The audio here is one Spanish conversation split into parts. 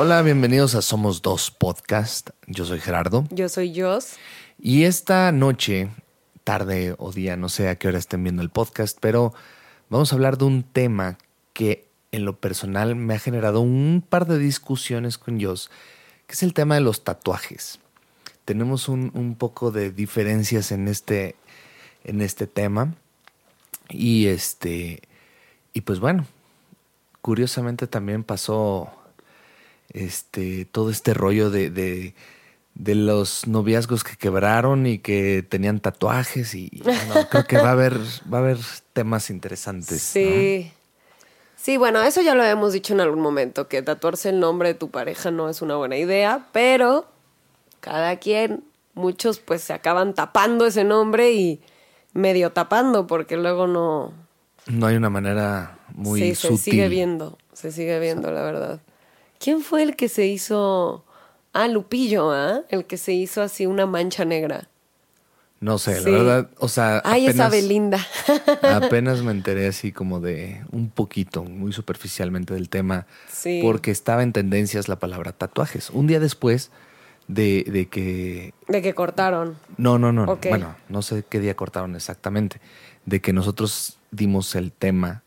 Hola, bienvenidos a Somos Dos Podcast. Yo soy Gerardo. Yo soy Jos. Y esta noche, tarde o día, no sé a qué hora estén viendo el podcast, pero vamos a hablar de un tema que en lo personal me ha generado un par de discusiones con Jos, que es el tema de los tatuajes. Tenemos un, un poco de diferencias en este, en este tema. Y este. Y pues bueno. Curiosamente también pasó. Este. todo este rollo de, de, de los noviazgos que quebraron y que tenían tatuajes. Y, y bueno, creo que va a haber, va a haber temas interesantes. Sí. Sí, bueno, eso ya lo hemos dicho en algún momento, que tatuarse el nombre de tu pareja no es una buena idea, pero cada quien, muchos pues se acaban tapando ese nombre y medio tapando porque luego no... No hay una manera muy sí, sutil. se sigue viendo, se sigue viendo, la verdad. ¿Quién fue el que se hizo... Ah, Lupillo, ¿ah? El que se hizo así una mancha negra. No sé, Sí. la verdad, o sea, Ay, esa Belinda. apenas me enteré así como de un poquito, muy superficialmente del tema, Sí. porque estaba en tendencias la palabra tatuajes. Un día después de, de que... De que cortaron. No, no, no, bueno, no sé qué día cortaron exactamente, de que nosotros dimos el tema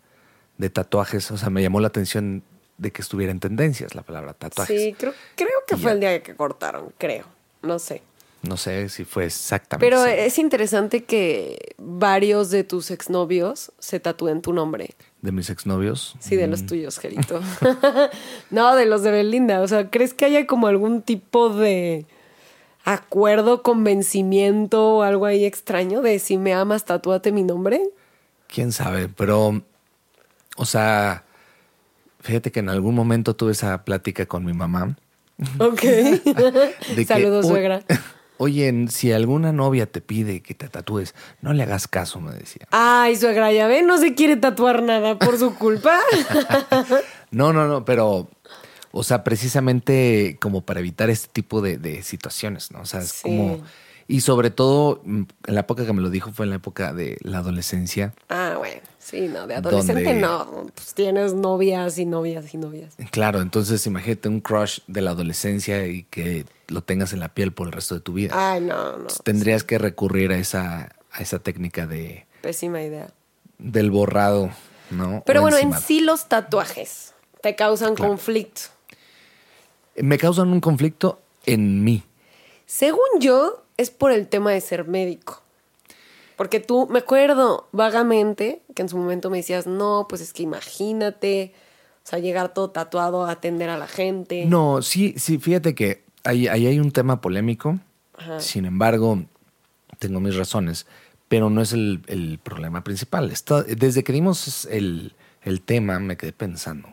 de tatuajes, o sea, me llamó la atención de que estuviera en tendencias la palabra tatuajes. Sí, creo, creo que Y fue ya. el día que cortaron, creo. No sé. No sé si fue exactamente. Pero es interesante que varios de tus exnovios se tatúen tu nombre. de mis exnovios. Sí, de los tuyos, Gerito. no, de los de Belinda. O sea, ¿crees que haya como algún tipo de acuerdo, convencimiento o algo ahí extraño de si me amas, tatúate mi nombre? Quién sabe, pero, o sea, fíjate que en algún momento tuve esa plática con mi mamá. Ok. de Saludos, "Oy- suegra. Oye, si alguna novia te pide que te tatúes, no le hagas caso, me decía. Ay, suegra, ya ve, no se quiere tatuar nada por su culpa. No, no, no, pero, o sea, precisamente como para evitar este tipo de, de situaciones, ¿no? O sea, es Sí. como... Y sobre todo, mm, en la época que me lo dijo fue en la época de la adolescencia. Ah, bueno, sí, no, de adolescente Donde- no. Pues tienes novias y novias y novias. Claro, entonces imagínate un crush de la adolescencia y que lo tengas en la piel por el resto de tu vida. Ay, no, no. Entonces, tendrías que recurrir a esa, a esa técnica de, Pésima idea. del borrado, ¿no? Pero O bueno, en sí los tatuajes te causan Claro. conflicto. Me causan un conflicto en mí. Según yo, es por el tema de ser médico. Porque tú, me acuerdo vagamente que en su momento me decías, no, pues es que imagínate, o sea, llegar todo tatuado a atender a la gente. No, sí, sí, fíjate que ahí, ahí hay un tema polémico. Ajá. Sin embargo, tengo mis razones, pero no es el, el problema principal. Está- desde que dimos el, el tema, me quedé pensando,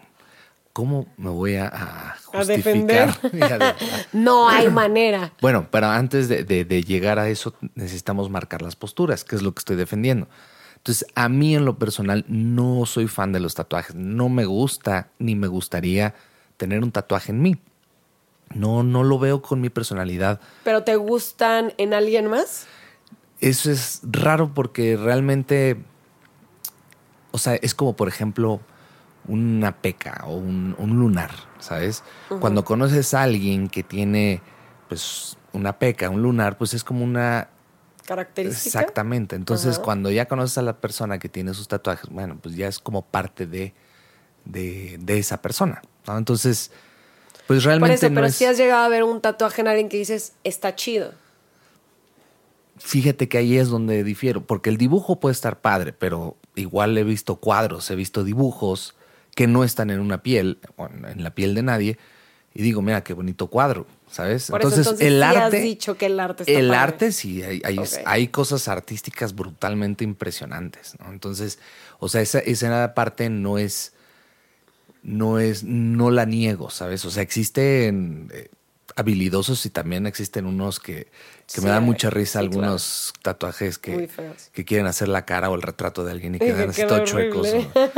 ¿cómo me voy a, defender. justificar? Y a de- No hay manera. Bueno, pero antes de, de- de llegar a eso necesitamos marcar las posturas, que es lo que estoy defendiendo. Entonces, a mí en lo personal no soy fan de los tatuajes. No me gusta ni me gustaría tener un tatuaje en mí. No, no lo veo con mi personalidad. ¿Pero te gustan en alguien más? Eso es raro porque realmente, o sea, es como por ejemplo una peca o un, un lunar, ¿sabes? Cuando conoces a alguien que tiene pues una peca, un lunar, pues es como una Característica. Exactamente. Entonces, Ajá. cuando ya conoces a la persona que tiene sus tatuajes, bueno, pues ya es como parte de, de, de esa persona. ¿no? Entonces, pues Por realmente eso, no pero es. si has llegado a ver un tatuaje en alguien que dices, está chido. Fíjate que ahí es donde difiero, porque el dibujo puede estar padre, pero igual he visto cuadros, he visto dibujos que no están en una piel, en la piel de nadie, y digo, mira qué bonito cuadro, ¿sabes? Por eso, entonces, el sí has arte. dicho que el arte está El padre. arte sí, hay, hay, hay cosas artísticas brutalmente impresionantes, ¿no? Entonces, o sea, esa, esa parte no es, no es, no la niego, ¿sabes? O sea, existen eh, habilidosos y también existen unos que, que Sí, me dan mucha risa, sí, algunos tatuajes que, que quieren hacer la cara o el retrato de alguien y Y que quedan así todos chuecos.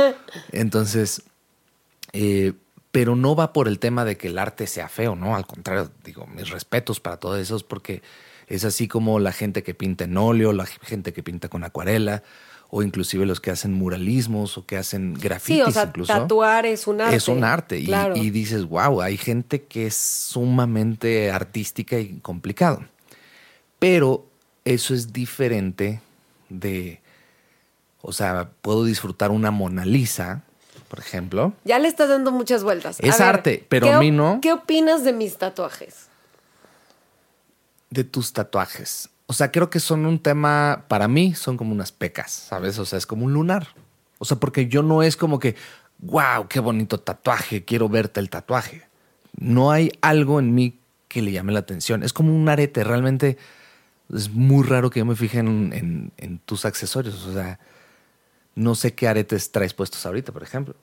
Entonces, eh, pero no va por el tema de que el arte sea feo, ¿no? Al contrario, digo, mis respetos para todos esos porque es así como la gente que pinta en óleo, la gente que pinta con acuarela o inclusive los que hacen muralismos o que hacen grafitis Sí, o sea, incluso. tatuar es un arte. Es un arte y- y, dices, wow, hay gente que es sumamente artística y complicado. Pero eso es diferente de, o sea, puedo disfrutar una Mona Lisa, por ejemplo. Ya le estás dando muchas vueltas. A Es ver, arte, pero ¿qué a mí no. ¿Qué opinas de mis tatuajes? de tus tatuajes. O sea, creo que son un tema, para mí, son como unas pecas, ¿sabes? O sea, es como un lunar. O sea, porque yo no es como que, wow, qué bonito tatuaje, quiero verte el tatuaje. No hay algo en mí que le llame la atención. Es como un arete, realmente es muy raro que yo me fije en, en- en tus accesorios. O sea, no sé qué aretes traes puestos ahorita, por ejemplo.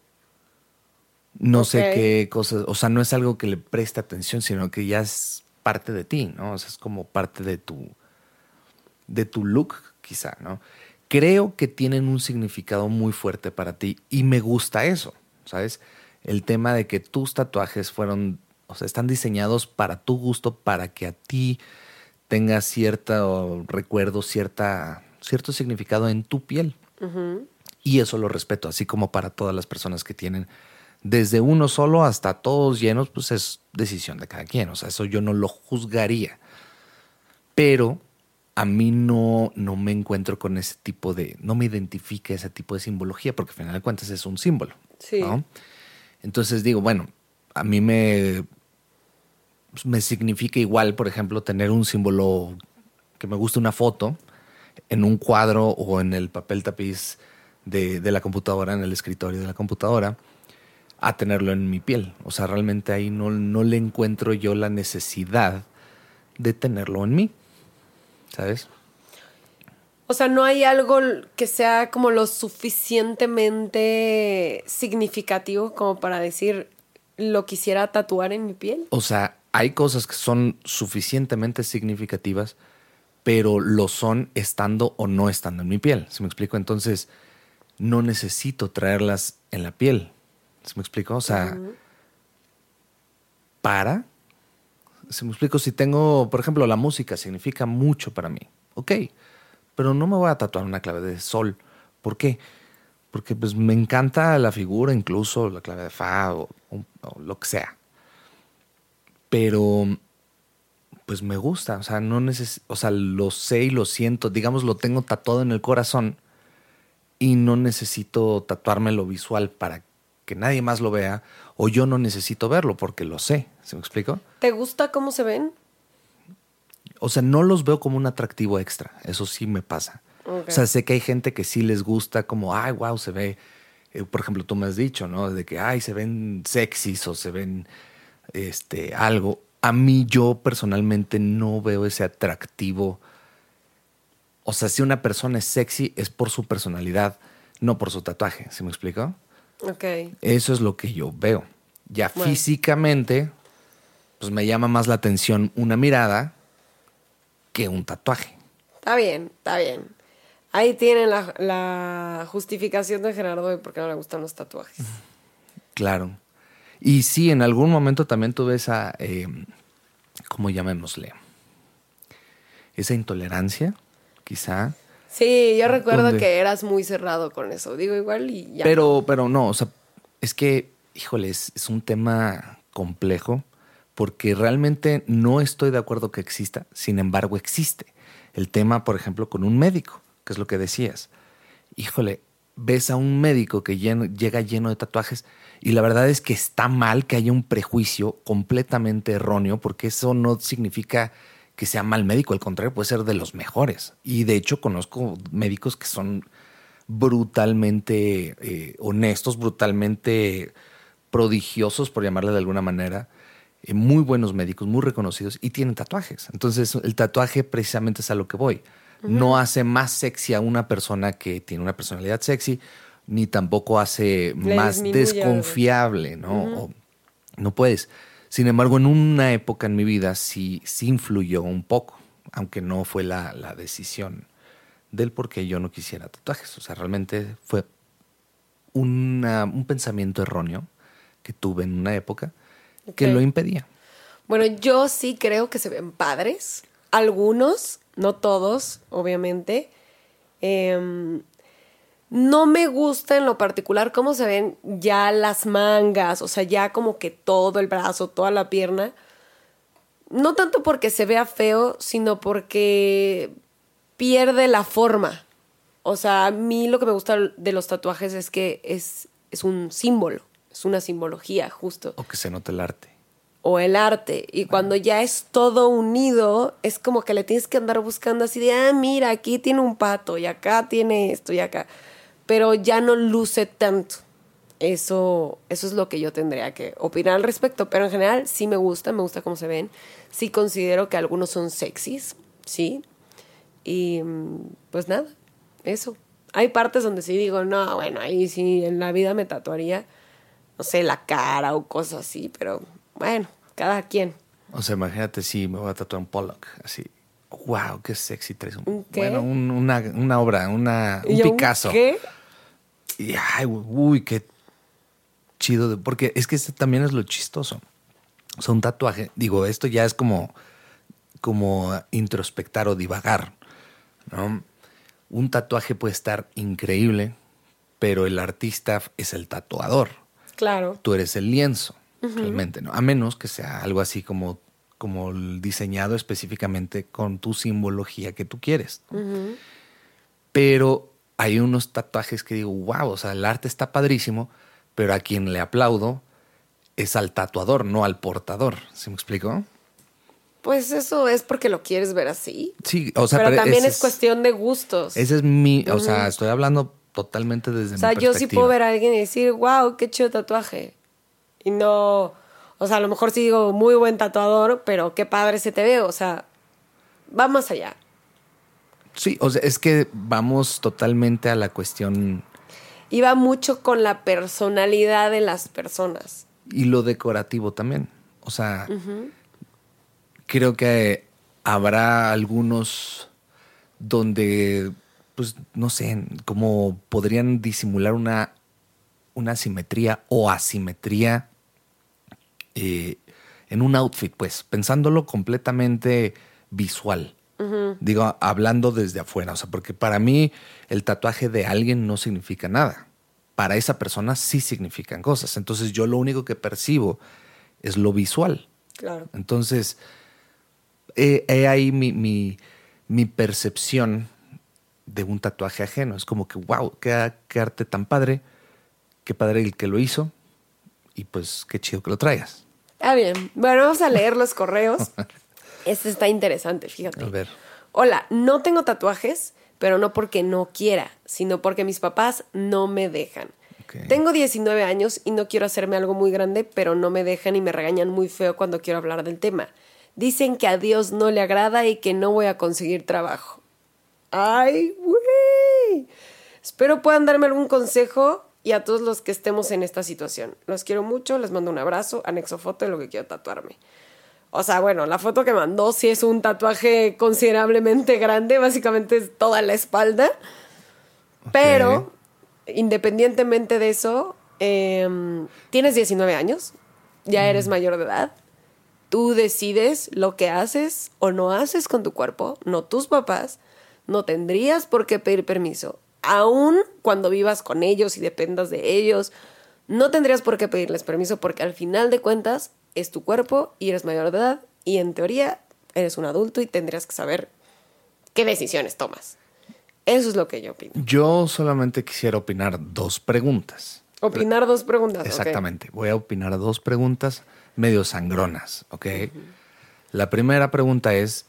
No sé qué cosas, o sea, no es algo que le preste atención, sino que ya es parte de ti, ¿no? O sea, es como parte de tu, de tu look, quizá, ¿no? Creo que tienen un significado muy fuerte para ti y me gusta eso, ¿sabes? El tema de que tus tatuajes fueron, o sea, están diseñados para tu gusto, para que a ti tenga cierto recuerdo, cierta, cierto significado en tu piel. Y eso lo respeto, así como para todas las personas que tienen desde uno solo hasta todos llenos, pues es decisión de cada quien. O sea, eso yo no lo juzgaría. Pero a mí no, no me encuentro con ese tipo de, no me identifica ese tipo de simbología, porque al final de cuentas es un símbolo. Sí. ¿no? Entonces digo, bueno, a mí me, pues, me significa igual, por ejemplo, tener un símbolo que me guste una foto en un cuadro o en el papel tapiz de, de la computadora, en el escritorio de la computadora, a tenerlo en mi piel. O sea, realmente ahí no, no le encuentro yo la necesidad de tenerlo en mí. ¿Sabes? O sea, no hay algo que sea como lo suficientemente significativo como para decir lo quisiera tatuar en mi piel. O sea, hay cosas que son suficientemente significativas, pero lo son estando o no estando en mi piel. ¿Se me explico? Entonces, no necesito traerlas en la piel. ¿Se me explico? O sea, para. ¿Se me explico? Si tengo, por ejemplo, la música significa mucho para mí. Ok, pero no me voy a tatuar una clave de sol. ¿Por qué? Porque pues me encanta la figura, incluso la clave de fa o, o- o lo que sea. Pero pues me gusta, o sea, no neces o sea, lo sé y lo siento, digamos, lo tengo tatuado en el corazón y no necesito tatuarme lo visual para que nadie más lo vea o yo no necesito verlo porque lo sé, ¿se me explico? ¿Te gusta cómo se ven? O sea, no los veo como un atractivo extra, eso sí me pasa. O sea, sé que hay gente que sí les gusta como, ay, wow, se ve, eh, por ejemplo, tú me has dicho, ¿no? De que, ay, se ven sexys o se ven, este, algo. A mí yo personalmente no veo ese atractivo. O sea, si una persona es sexy es por su personalidad, no por su tatuaje, ¿se me explico? Ok. Eso es lo que yo veo. Ya Bueno. físicamente, pues me llama más la atención una mirada que un tatuaje. Está bien, está bien. Ahí tienen la, la justificación de Gerardo de por qué no le gustan los tatuajes. Claro. Y sí, en algún momento también tuve esa, eh, ¿cómo llamémosle? Esa intolerancia, quizá. Sí, yo recuerdo ¿Dónde? que eras muy cerrado con eso. Digo igual y ya. Pero, pero no, o sea, es que, híjole, es, es un tema complejo porque realmente no estoy de acuerdo que exista, sin embargo existe. El tema, por ejemplo, con un médico, que es lo que decías. Híjole, ves a un médico que lleno- llega lleno de tatuajes y la verdad es que está mal que haya un prejuicio completamente erróneo porque eso no significa que sea mal médico, al contrario, puede ser de los mejores. Y de hecho conozco médicos que son brutalmente eh, honestos, brutalmente prodigiosos, por llamarle de alguna manera, eh, muy buenos médicos, muy reconocidos y tienen tatuajes. Entonces, el tatuaje precisamente es a lo que voy. No hace más sexy a una persona que tiene una personalidad sexy, ni tampoco hace Le más desconfiable, ¿no? O- no puedes. Sin embargo, en una época en mi vida sí, sí influyó un poco, aunque no fue la, la decisión del por qué yo no quisiera tatuajes. O sea, realmente fue una- un pensamiento erróneo que tuve en una época que lo impedía. Bueno, yo sí creo que se ven padres. Algunos, no todos, obviamente. Em, No me gusta en lo particular cómo se ven ya las mangas, o sea, ya como que todo el brazo, toda la pierna. No tanto porque se vea feo, sino porque pierde la forma. O sea, a mí lo que me gusta de los tatuajes es que es, es un símbolo, es una simbología, justo. O que se note el arte. O el arte. Y cuando ya es todo unido, es como que le tienes que andar buscando así de, ah, mira, aquí tiene un pato y acá tiene esto y acá. Pero ya no luce tanto. Eso, eso es lo que yo tendría que opinar al respecto. Pero en general sí me gusta, me gusta cómo se ven. Sí considero que algunos son sexys, sí. Y mm, pues nada, eso. Hay partes donde sí digo, no, bueno, ahí sí en la vida me tatuaría, no sé, la cara o cosas así, pero bueno, cada quien. O sea, imagínate si me voy a tatuar un Pollock, así. Wow, qué sexy traes ¿Un qué? Bueno, un- una, una obra, una, un ¿Y yo, Picasso. ¿Qué? Y ay, uy, qué chido. de- porque es que este también es lo chistoso. O sea, un tatuaje, digo, esto ya es como, como introspectar o divagar, ¿no? Un tatuaje puede estar increíble, pero el artista es el tatuador. Claro. Tú eres el lienzo, realmente, ¿no? A menos que sea algo así como, como diseñado específicamente con tu simbología que tú quieres. ¿no? Pero hay unos tatuajes que digo, wow, o sea, el arte está padrísimo, pero a quien le aplaudo es al tatuador, no al portador. ¿Se me explicó? Pues eso es porque lo quieres ver así. Sí, o sea, pero, también es cuestión de gustos. Ese es mi, o sea, estoy hablando totalmente desde o sea, mi yo sí puedo ver a alguien y decir, wow, qué chido tatuaje. Y no, o sea, a lo mejor sí digo, muy buen tatuador, pero qué padre se te ve. O sea, va más allá. Sí, o sea, es que vamos totalmente a la cuestión va mucho con la personalidad de las personas. y lo decorativo también. O sea, creo que habrá algunos donde, pues, no sé, como podrían disimular una, una simetría o asimetría eh, en un outfit, pues, pensándolo completamente visual. Digo, hablando desde afuera, o sea, porque para mí el tatuaje de alguien no significa nada. Para esa persona sí significan cosas. Entonces yo lo único que percibo es lo visual. Claro. Entonces, he, he ahí mi, mi, mi percepción de un tatuaje ajeno. Es como que, wow, qué, qué arte tan padre, qué padre el que lo hizo y pues qué chido que lo traigas. Está bien. Bueno, vamos a leer los correos. Este está interesante, fíjate. A ver. Hola, no tengo tatuajes, pero no porque no quiera, sino porque mis papás no me dejan. Tengo 19 años y no quiero hacerme algo muy grande, pero no me dejan y me regañan muy feo cuando quiero hablar del tema. Dicen que a Dios no le agrada y que no voy a conseguir trabajo. ¡Ay, güey! Espero puedan darme algún consejo y a todos los que estemos en esta situación. Los quiero mucho, les mando un abrazo, anexo foto de lo que quiero tatuarme. O sea, bueno, la foto que mandó sí es un tatuaje considerablemente grande, básicamente es toda la espalda. Pero, independientemente de eso, em, tienes 19 años, ya eres mayor de edad, tú decides lo que haces o no haces con tu cuerpo, no tus papás, no tendrías por qué pedir permiso. Aún cuando vivas con ellos y dependas de ellos, no tendrías por qué pedirles permiso porque al final de cuentas es tu cuerpo y eres mayor de edad y en teoría eres un adulto y tendrías que saber qué decisiones tomas. Eso es lo que yo opino. Yo solamente quisiera opinar dos preguntas. Opinar dos preguntas. Exactamente. Voy a opinar dos preguntas medio sangronas, ¿ok? La primera pregunta es,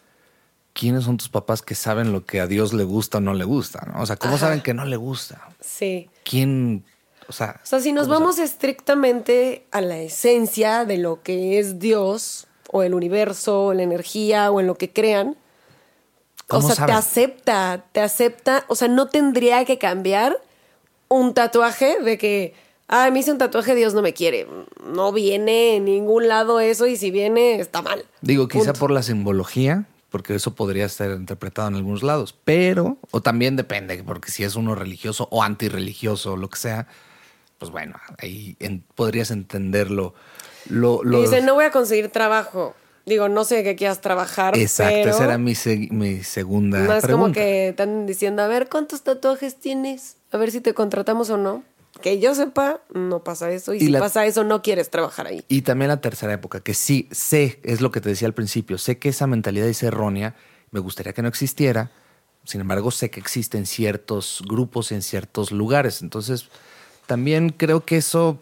¿quiénes son tus papás que saben lo que a Dios le gusta o no le gusta? ¿no? O sea, ¿cómo Ajá. saben que no le gusta? Sí. ¿Quién? O sea, O sea, si nos ¿cómo vamos estrictamente a la esencia de lo que es Dios, o el universo, o la energía, o en lo que crean, o ¿Cómo sea, te acepta, te acepta, o sea, no tendría que cambiar un tatuaje de que, ah, me hice un tatuaje, Dios no me quiere. No viene en ningún lado eso, y si viene, está mal. Digo, quizá por la simbología, porque eso podría ser interpretado en algunos lados, pero, o también depende, porque si es uno religioso o antirreligioso o lo que sea, pues bueno, ahí en- podrías entenderlo. Lo, Y dice, no voy a conseguir trabajo. Digo, no sé qué quieras trabajar. Exacto, pero esa era mi, mi segunda No es pregunta. como que andan diciendo, a ver, ¿cuántos tatuajes tienes? A ver si te contratamos o no. Que yo sepa, no pasa eso. Y, Y si la- pasa eso, no quieres trabajar ahí. Y también la tercera época, que sí, sé, es lo que te decía al principio, sé que esa mentalidad es errónea, me gustaría que no existiera, sin embargo sé que existe en ciertos grupos, en ciertos lugares, entonces también creo que eso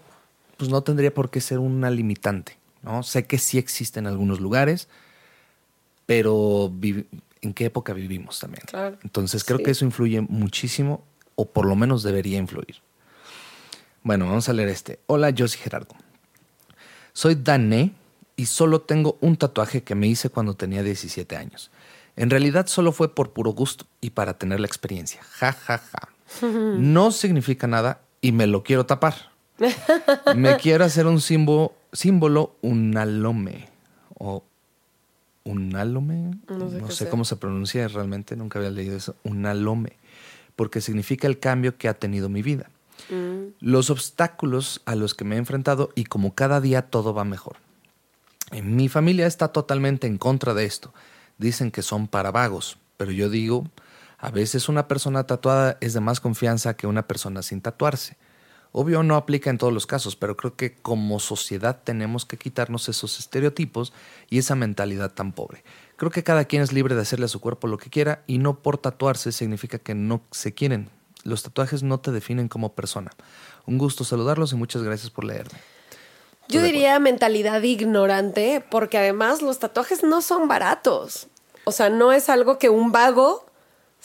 pues no tendría por qué ser una limitante, ¿no? Sé que sí existe en algunos lugares, pero ¿en qué época vivimos también? Claro. Entonces creo Sí. que eso influye muchísimo, o por lo menos debería influir. Bueno, vamos a leer este. Hola, yo soy Gerardo. Soy Dané y solo tengo un tatuaje que me hice cuando tenía 17 años. En realidad solo fue por puro gusto y para tener la experiencia. Ja, ja, ja. No significa nada y me lo quiero tapar. Me quiero hacer un símbolo, símbolo unalome o unalome. No sé No sé cómo se pronuncia realmente, nunca había leído eso. Unalome, porque significa el cambio que ha tenido mi vida Mm. los obstáculos a los que me he enfrentado y como cada día todo va mejor. En mi familia está totalmente en contra de esto. Dicen que son para vagos, pero yo digo, a veces una persona tatuada es de más confianza que una persona sin tatuarse. Obvio no aplica en todos los casos, pero creo que como sociedad tenemos que quitarnos esos estereotipos y esa mentalidad tan pobre. Creo que cada quien es libre de hacerle a su cuerpo lo que quiera y no por tatuarse significa que no se quieren. Los tatuajes no te definen como persona. Un gusto saludarlos y muchas gracias por leerme. Yo diría mentalidad ignorante, porque además los tatuajes no son baratos. O sea, no es algo que un vago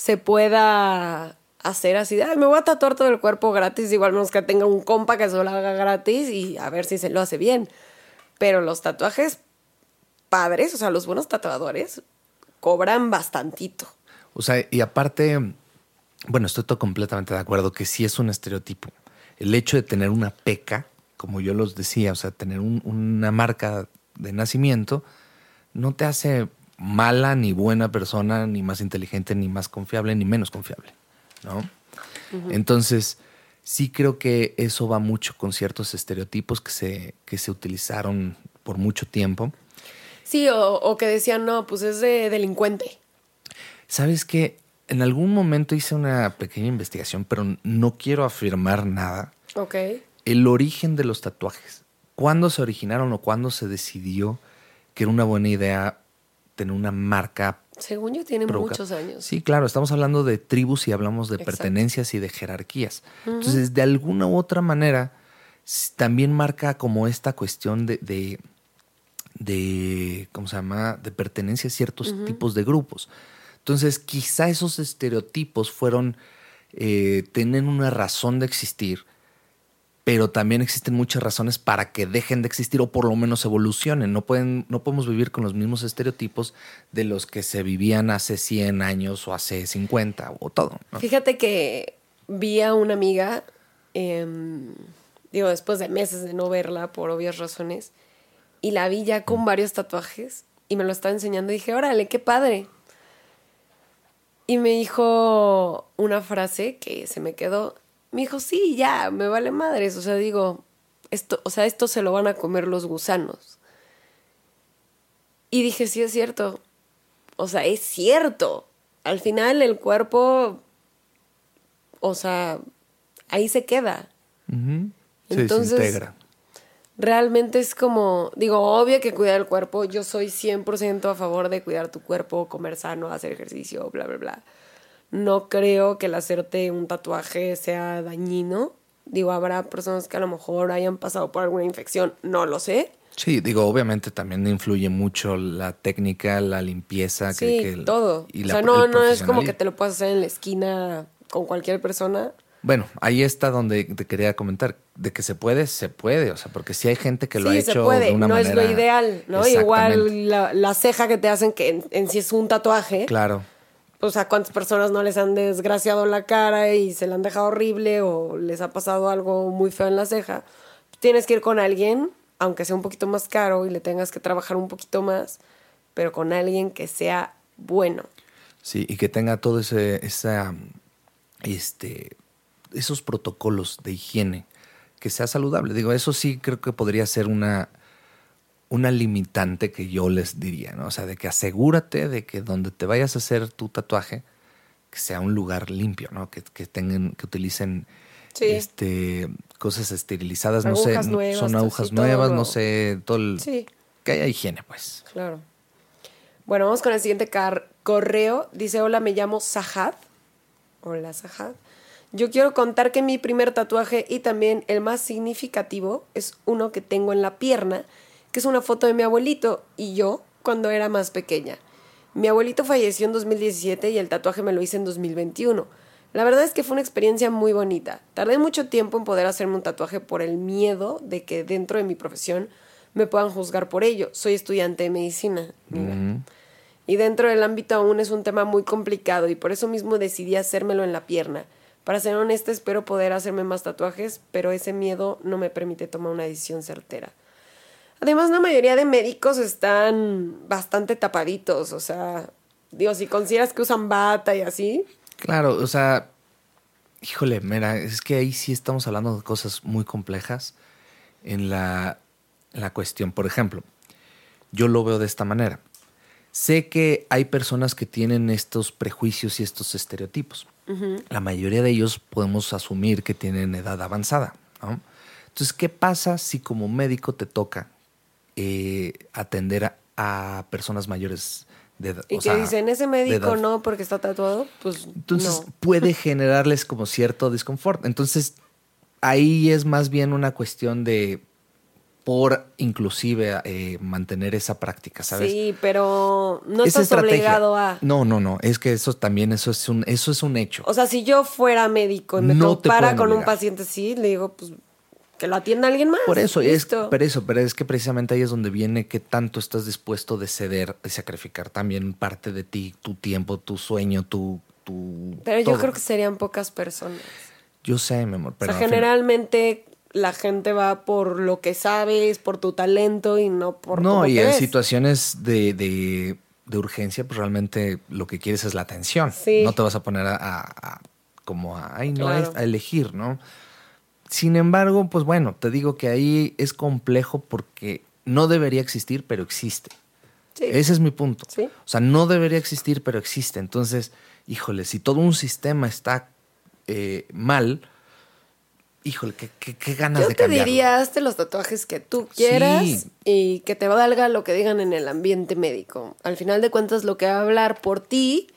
se pueda hacer así "Ay, me voy a tatuar todo el cuerpo gratis, igual menos que tenga un compa que se lo haga gratis y a ver si se lo hace bien. Pero los tatuajes padres, o sea, los buenos tatuadores, cobran bastantito. O sea, y aparte, bueno, estoy todo completamente de acuerdo que sí es un estereotipo. El hecho de tener una peca, como yo los decía, o sea, tener un- una marca de nacimiento, no te hace mala ni buena persona, ni más inteligente, ni más confiable, ni menos confiable, ¿no? Entonces, sí creo que eso va mucho con ciertos estereotipos que se, que se utilizaron por mucho tiempo. Sí, o, o que decían, no, pues es de delincuente. ¿Sabes qué? En algún momento hice una pequeña investigación, pero no quiero afirmar nada. Ok. El origen de los tatuajes. ¿Cuándo se originaron o cuándo se decidió que era una buena idea tener una marca? Según yo, tiene muchos años. Sí, claro, estamos hablando de tribus y hablamos de Exacto. pertenencias y de jerarquías. Entonces, de alguna u otra manera, también marca como esta cuestión de, de, de, ¿cómo se llama? De pertenencia a ciertos tipos de grupos. Entonces, quizá esos estereotipos fueron, eh, tienen una razón de existir, pero también existen muchas razones para que dejen de existir o por lo menos evolucionen. No, pueden, no podemos vivir con los mismos estereotipos de los que se vivían hace 100 años o hace 50 o todo. ¿no? Fíjate que vi a una amiga, em, digo, después de meses de no verla por obvias razones, y la vi ya con varios tatuajes y me lo estaba enseñando y dije, órale, qué padre. Y me dijo una frase que se me quedó. Me dijo, sí, ya, me vale madres. O sea, digo, esto, o sea, esto se lo van a comer los gusanos. Y dije, sí, es cierto. O sea, es cierto. Al final el cuerpo, o sea, ahí se queda. Se Entonces- desintegra. Realmente es como, digo, obvio que cuidar el cuerpo, yo soy 100% a favor de cuidar tu cuerpo, comer sano, hacer ejercicio, bla, bla, bla. No creo que el hacerte un tatuaje sea dañino. Digo, habrá personas que a lo mejor hayan pasado por alguna infección, no lo sé. Sí, digo, obviamente también influye mucho la técnica, la limpieza. que- Sí, que todo. y o la- sea, no, no es como que te lo puedas hacer en la esquina con cualquier persona. Bueno, ahí está donde te quería comentar. De que se puede, se puede. O sea, porque sí hay gente que lo ha hecho se puede, de una no manera. es lo ideal, ¿no? Igual la, la ceja que te hacen, que en, en sí es un tatuaje, Claro. Pues a cuántas personas no les han desgraciado la cara y se la han dejado horrible o les ha pasado algo muy feo en la ceja. Tienes que ir con alguien, aunque sea un poquito más caro y le tengas que trabajar un poquito más, pero con alguien que sea bueno. Sí, y que tenga todo ese, esa, este, esos protocolos de higiene, que sea saludable. Digo, eso sí creo que podría ser una, una limitante que yo les diría, ¿no? O sea, de que asegúrate de que donde te vayas a hacer tu tatuaje, que sea un lugar limpio, ¿no? Que, que tengan, que utilicen Sí. este cosas esterilizadas, no sé, nuevas, son agujas nuevas, todo. no sé, todo el, Sí, que haya higiene, pues. claro. Bueno, vamos con el siguiente car- correo. Dice, hola, me llamo Sahad. Hola, Sahad. Yo quiero contar que mi primer tatuaje y también el más significativo es uno que tengo en la pierna, que es una foto de mi abuelito y yo cuando era más pequeña. Mi abuelito falleció en 2017 y el tatuaje me lo hice en 2021. La verdad es que fue una experiencia muy bonita. Tardé mucho tiempo en poder hacerme un tatuaje por el miedo de que dentro de mi profesión me puedan juzgar por ello. Soy estudiante de medicina. mira. Y dentro del ámbito aún es un tema muy complicado y por eso mismo decidí hacérmelo en la pierna. Para ser honesta, espero poder hacerme más tatuajes, pero ese miedo no me permite tomar una decisión certera. Además, la mayoría de médicos están bastante tapaditos, o sea, digo, si consideras que usan bata y así, Claro, o sea, híjole, mira, es que ahí sí estamos hablando de cosas muy complejas en la, en la cuestión. Por ejemplo, yo lo veo de esta manera. Sé que hay personas que tienen estos prejuicios y estos estereotipos. La mayoría de ellos podemos asumir que tienen edad avanzada. ¿no? Entonces, ¿qué pasa si como médico te toca eh, atender a, a personas mayores de edad? y o que sea, dicen, ese médico no porque está tatuado, pues entonces no. puede generarles como cierto desconfort. Entonces ahí es más bien una cuestión de por inclusive eh, mantener esa práctica, ¿sabes? Sí, pero no Esa estás obligado a... No, no, no. Es que eso también, eso es un, eso es un hecho. O sea, si yo fuera médico y me No topara con un paciente así, le digo, pues que lo atienda alguien más. Por eso, es, pero eso, pero es que precisamente ahí es donde viene que tanto estás dispuesto de ceder, de sacrificar también parte de ti, tu tiempo, tu sueño, tu, tu Pero yo creo que serían pocas personas. yo sé, mi amor, pero o sea, generalmente la gente va por lo que sabes, por tu talento y no por No, y en ves. situaciones de, de- de urgencia, pues realmente lo que quieres es la atención. Sí. No te vas a poner a, a- a- como a, ay, no, Claro. a elegir, ¿no? Sin embargo, pues bueno, te digo que ahí es complejo porque no debería existir, pero existe. Sí. Ese es mi punto. Sí. O sea, no debería existir, pero existe. Entonces, híjole, si todo un sistema está eh, mal, híjole, qué, qué- qué ganas Yo de te cambiarlo. diría, hazte los tatuajes que tú quieras Sí. y que te valga lo que digan en el ambiente médico. Al final de cuentas, lo que va a hablar por ti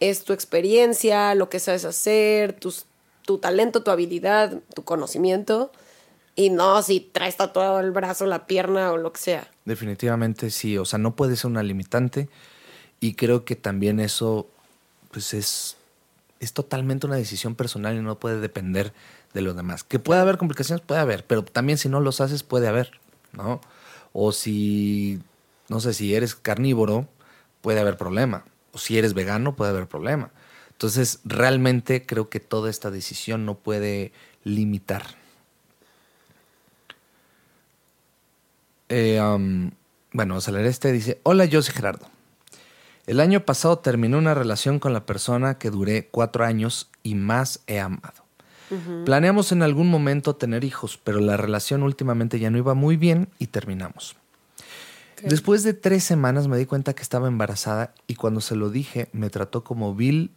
es tu experiencia, lo que sabes hacer, tus- tu talento, tu habilidad, tu conocimiento. Y no si traes tatuado el brazo, la pierna o lo que sea. Definitivamente sí, o sea, no puede ser una limitante y creo que también eso pues es, es totalmente una decisión personal y no puede depender de los demás. Que puede haber complicaciones, puede haber, pero también si no los haces puede haber, ¿no? O si, no sé, si eres carnívoro, puede haber problema. O si eres vegano, puede haber problema. Entonces, realmente creo que toda esta decisión no puede limitar. Eh, um, bueno, vamos a leer este. Dice, hola, yo soy Gerardo. El año pasado terminé una relación con la persona que duré cuatro años y más he amado. Planeamos en algún momento tener hijos, pero la relación últimamente ya no iba muy bien y terminamos. Después de tres semanas me di cuenta que estaba embarazada y cuando se lo dije me trató como Bill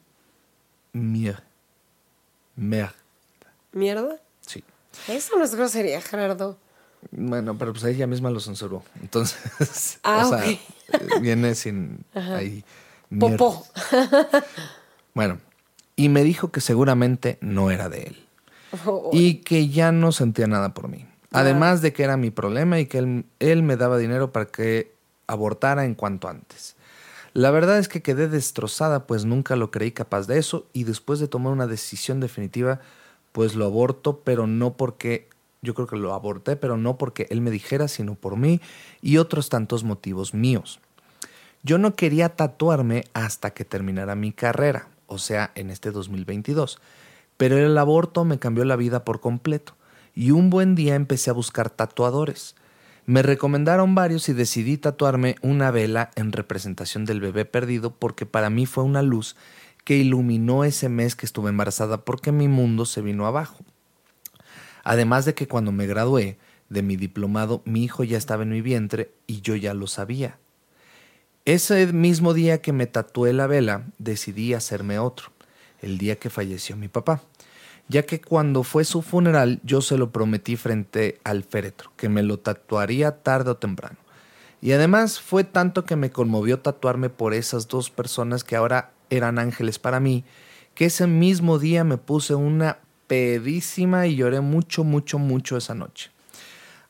Mier. Mer. ¿Mierda? Sí. Eso no es grosería, Gerardo. Bueno, pero pues ella misma lo censuró. Entonces, Ah, o sea, eh, viene sin ahí. Popó. Bueno, y me dijo que seguramente no era de él. Oh, Y que ya no sentía nada por mí. Además de que era mi problema y que él, él me daba dinero para que abortara en cuanto antes. La verdad es que quedé destrozada, pues nunca lo creí capaz de eso y después de tomar una decisión definitiva, pues lo aborto, pero no porque, yo creo que lo aborté, pero no porque él me dijera, sino por mí y otros tantos motivos míos. Yo no quería tatuarme hasta que terminara mi carrera, o sea, en este 2022. Pero el aborto me cambió la vida por completo. Y un buen día empecé a buscar tatuadores. Me recomendaron varios y decidí tatuarme una vela en representación del bebé perdido porque para mí fue una luz que iluminó ese mes que estuve embarazada porque mi mundo se vino abajo. Además de que cuando me gradué de mi diplomado, mi hijo ya estaba en mi vientre y yo ya lo sabía. Ese mismo día que me tatué la vela, decidí hacerme otro, el día que falleció mi papá, ya que cuando fue su funeral yo se lo prometí frente al féretro, que me lo tatuaría tarde o temprano. Y además fue tanto que me conmovió tatuarme por esas dos personas que ahora eran ángeles para mí, que ese mismo día me puse una pedísima y lloré mucho, mucho, mucho esa noche.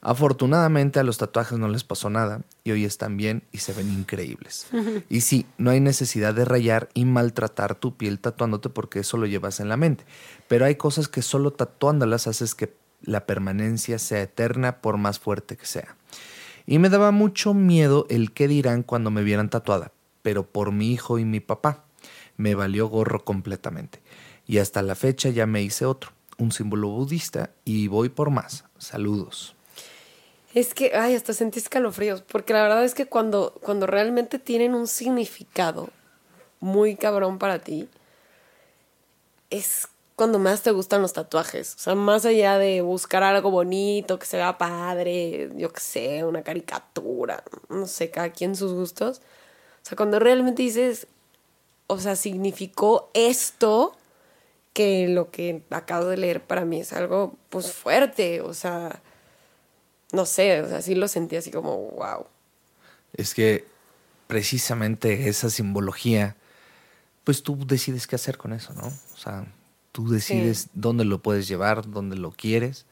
Afortunadamente a los tatuajes no les pasó nada y hoy están bien y se ven increíbles. Y sí, no hay necesidad de rayar y maltratar tu piel tatuándote porque eso lo llevas en la mente. Pero hay cosas que solo tatuándolas haces que la permanencia sea eterna por más fuerte que sea. Y me daba mucho miedo el qué dirán cuando me vieran tatuada, pero por mi hijo y mi papá me valió gorro completamente. Y hasta la fecha ya me hice otro, un símbolo budista y voy por más. Saludos. Es que, ay, hasta sentí escalofríos, porque la verdad es que cuando, cuando realmente tienen un significado muy cabrón para ti, es cuando más te gustan los tatuajes. O sea, más allá de buscar algo bonito, que se vea padre, yo qué sé, una caricatura, no sé, cada quien sus gustos. O sea, cuando realmente dices, o sea, significó esto, que lo que acabo de leer para mí es algo, pues, fuerte, o sea no sé, o sea, sí lo sentí así como, wow. Es que precisamente esa simbología, pues tú decides qué hacer con eso, ¿no? O sea, tú decides dónde lo puedes llevar, dónde lo quieres,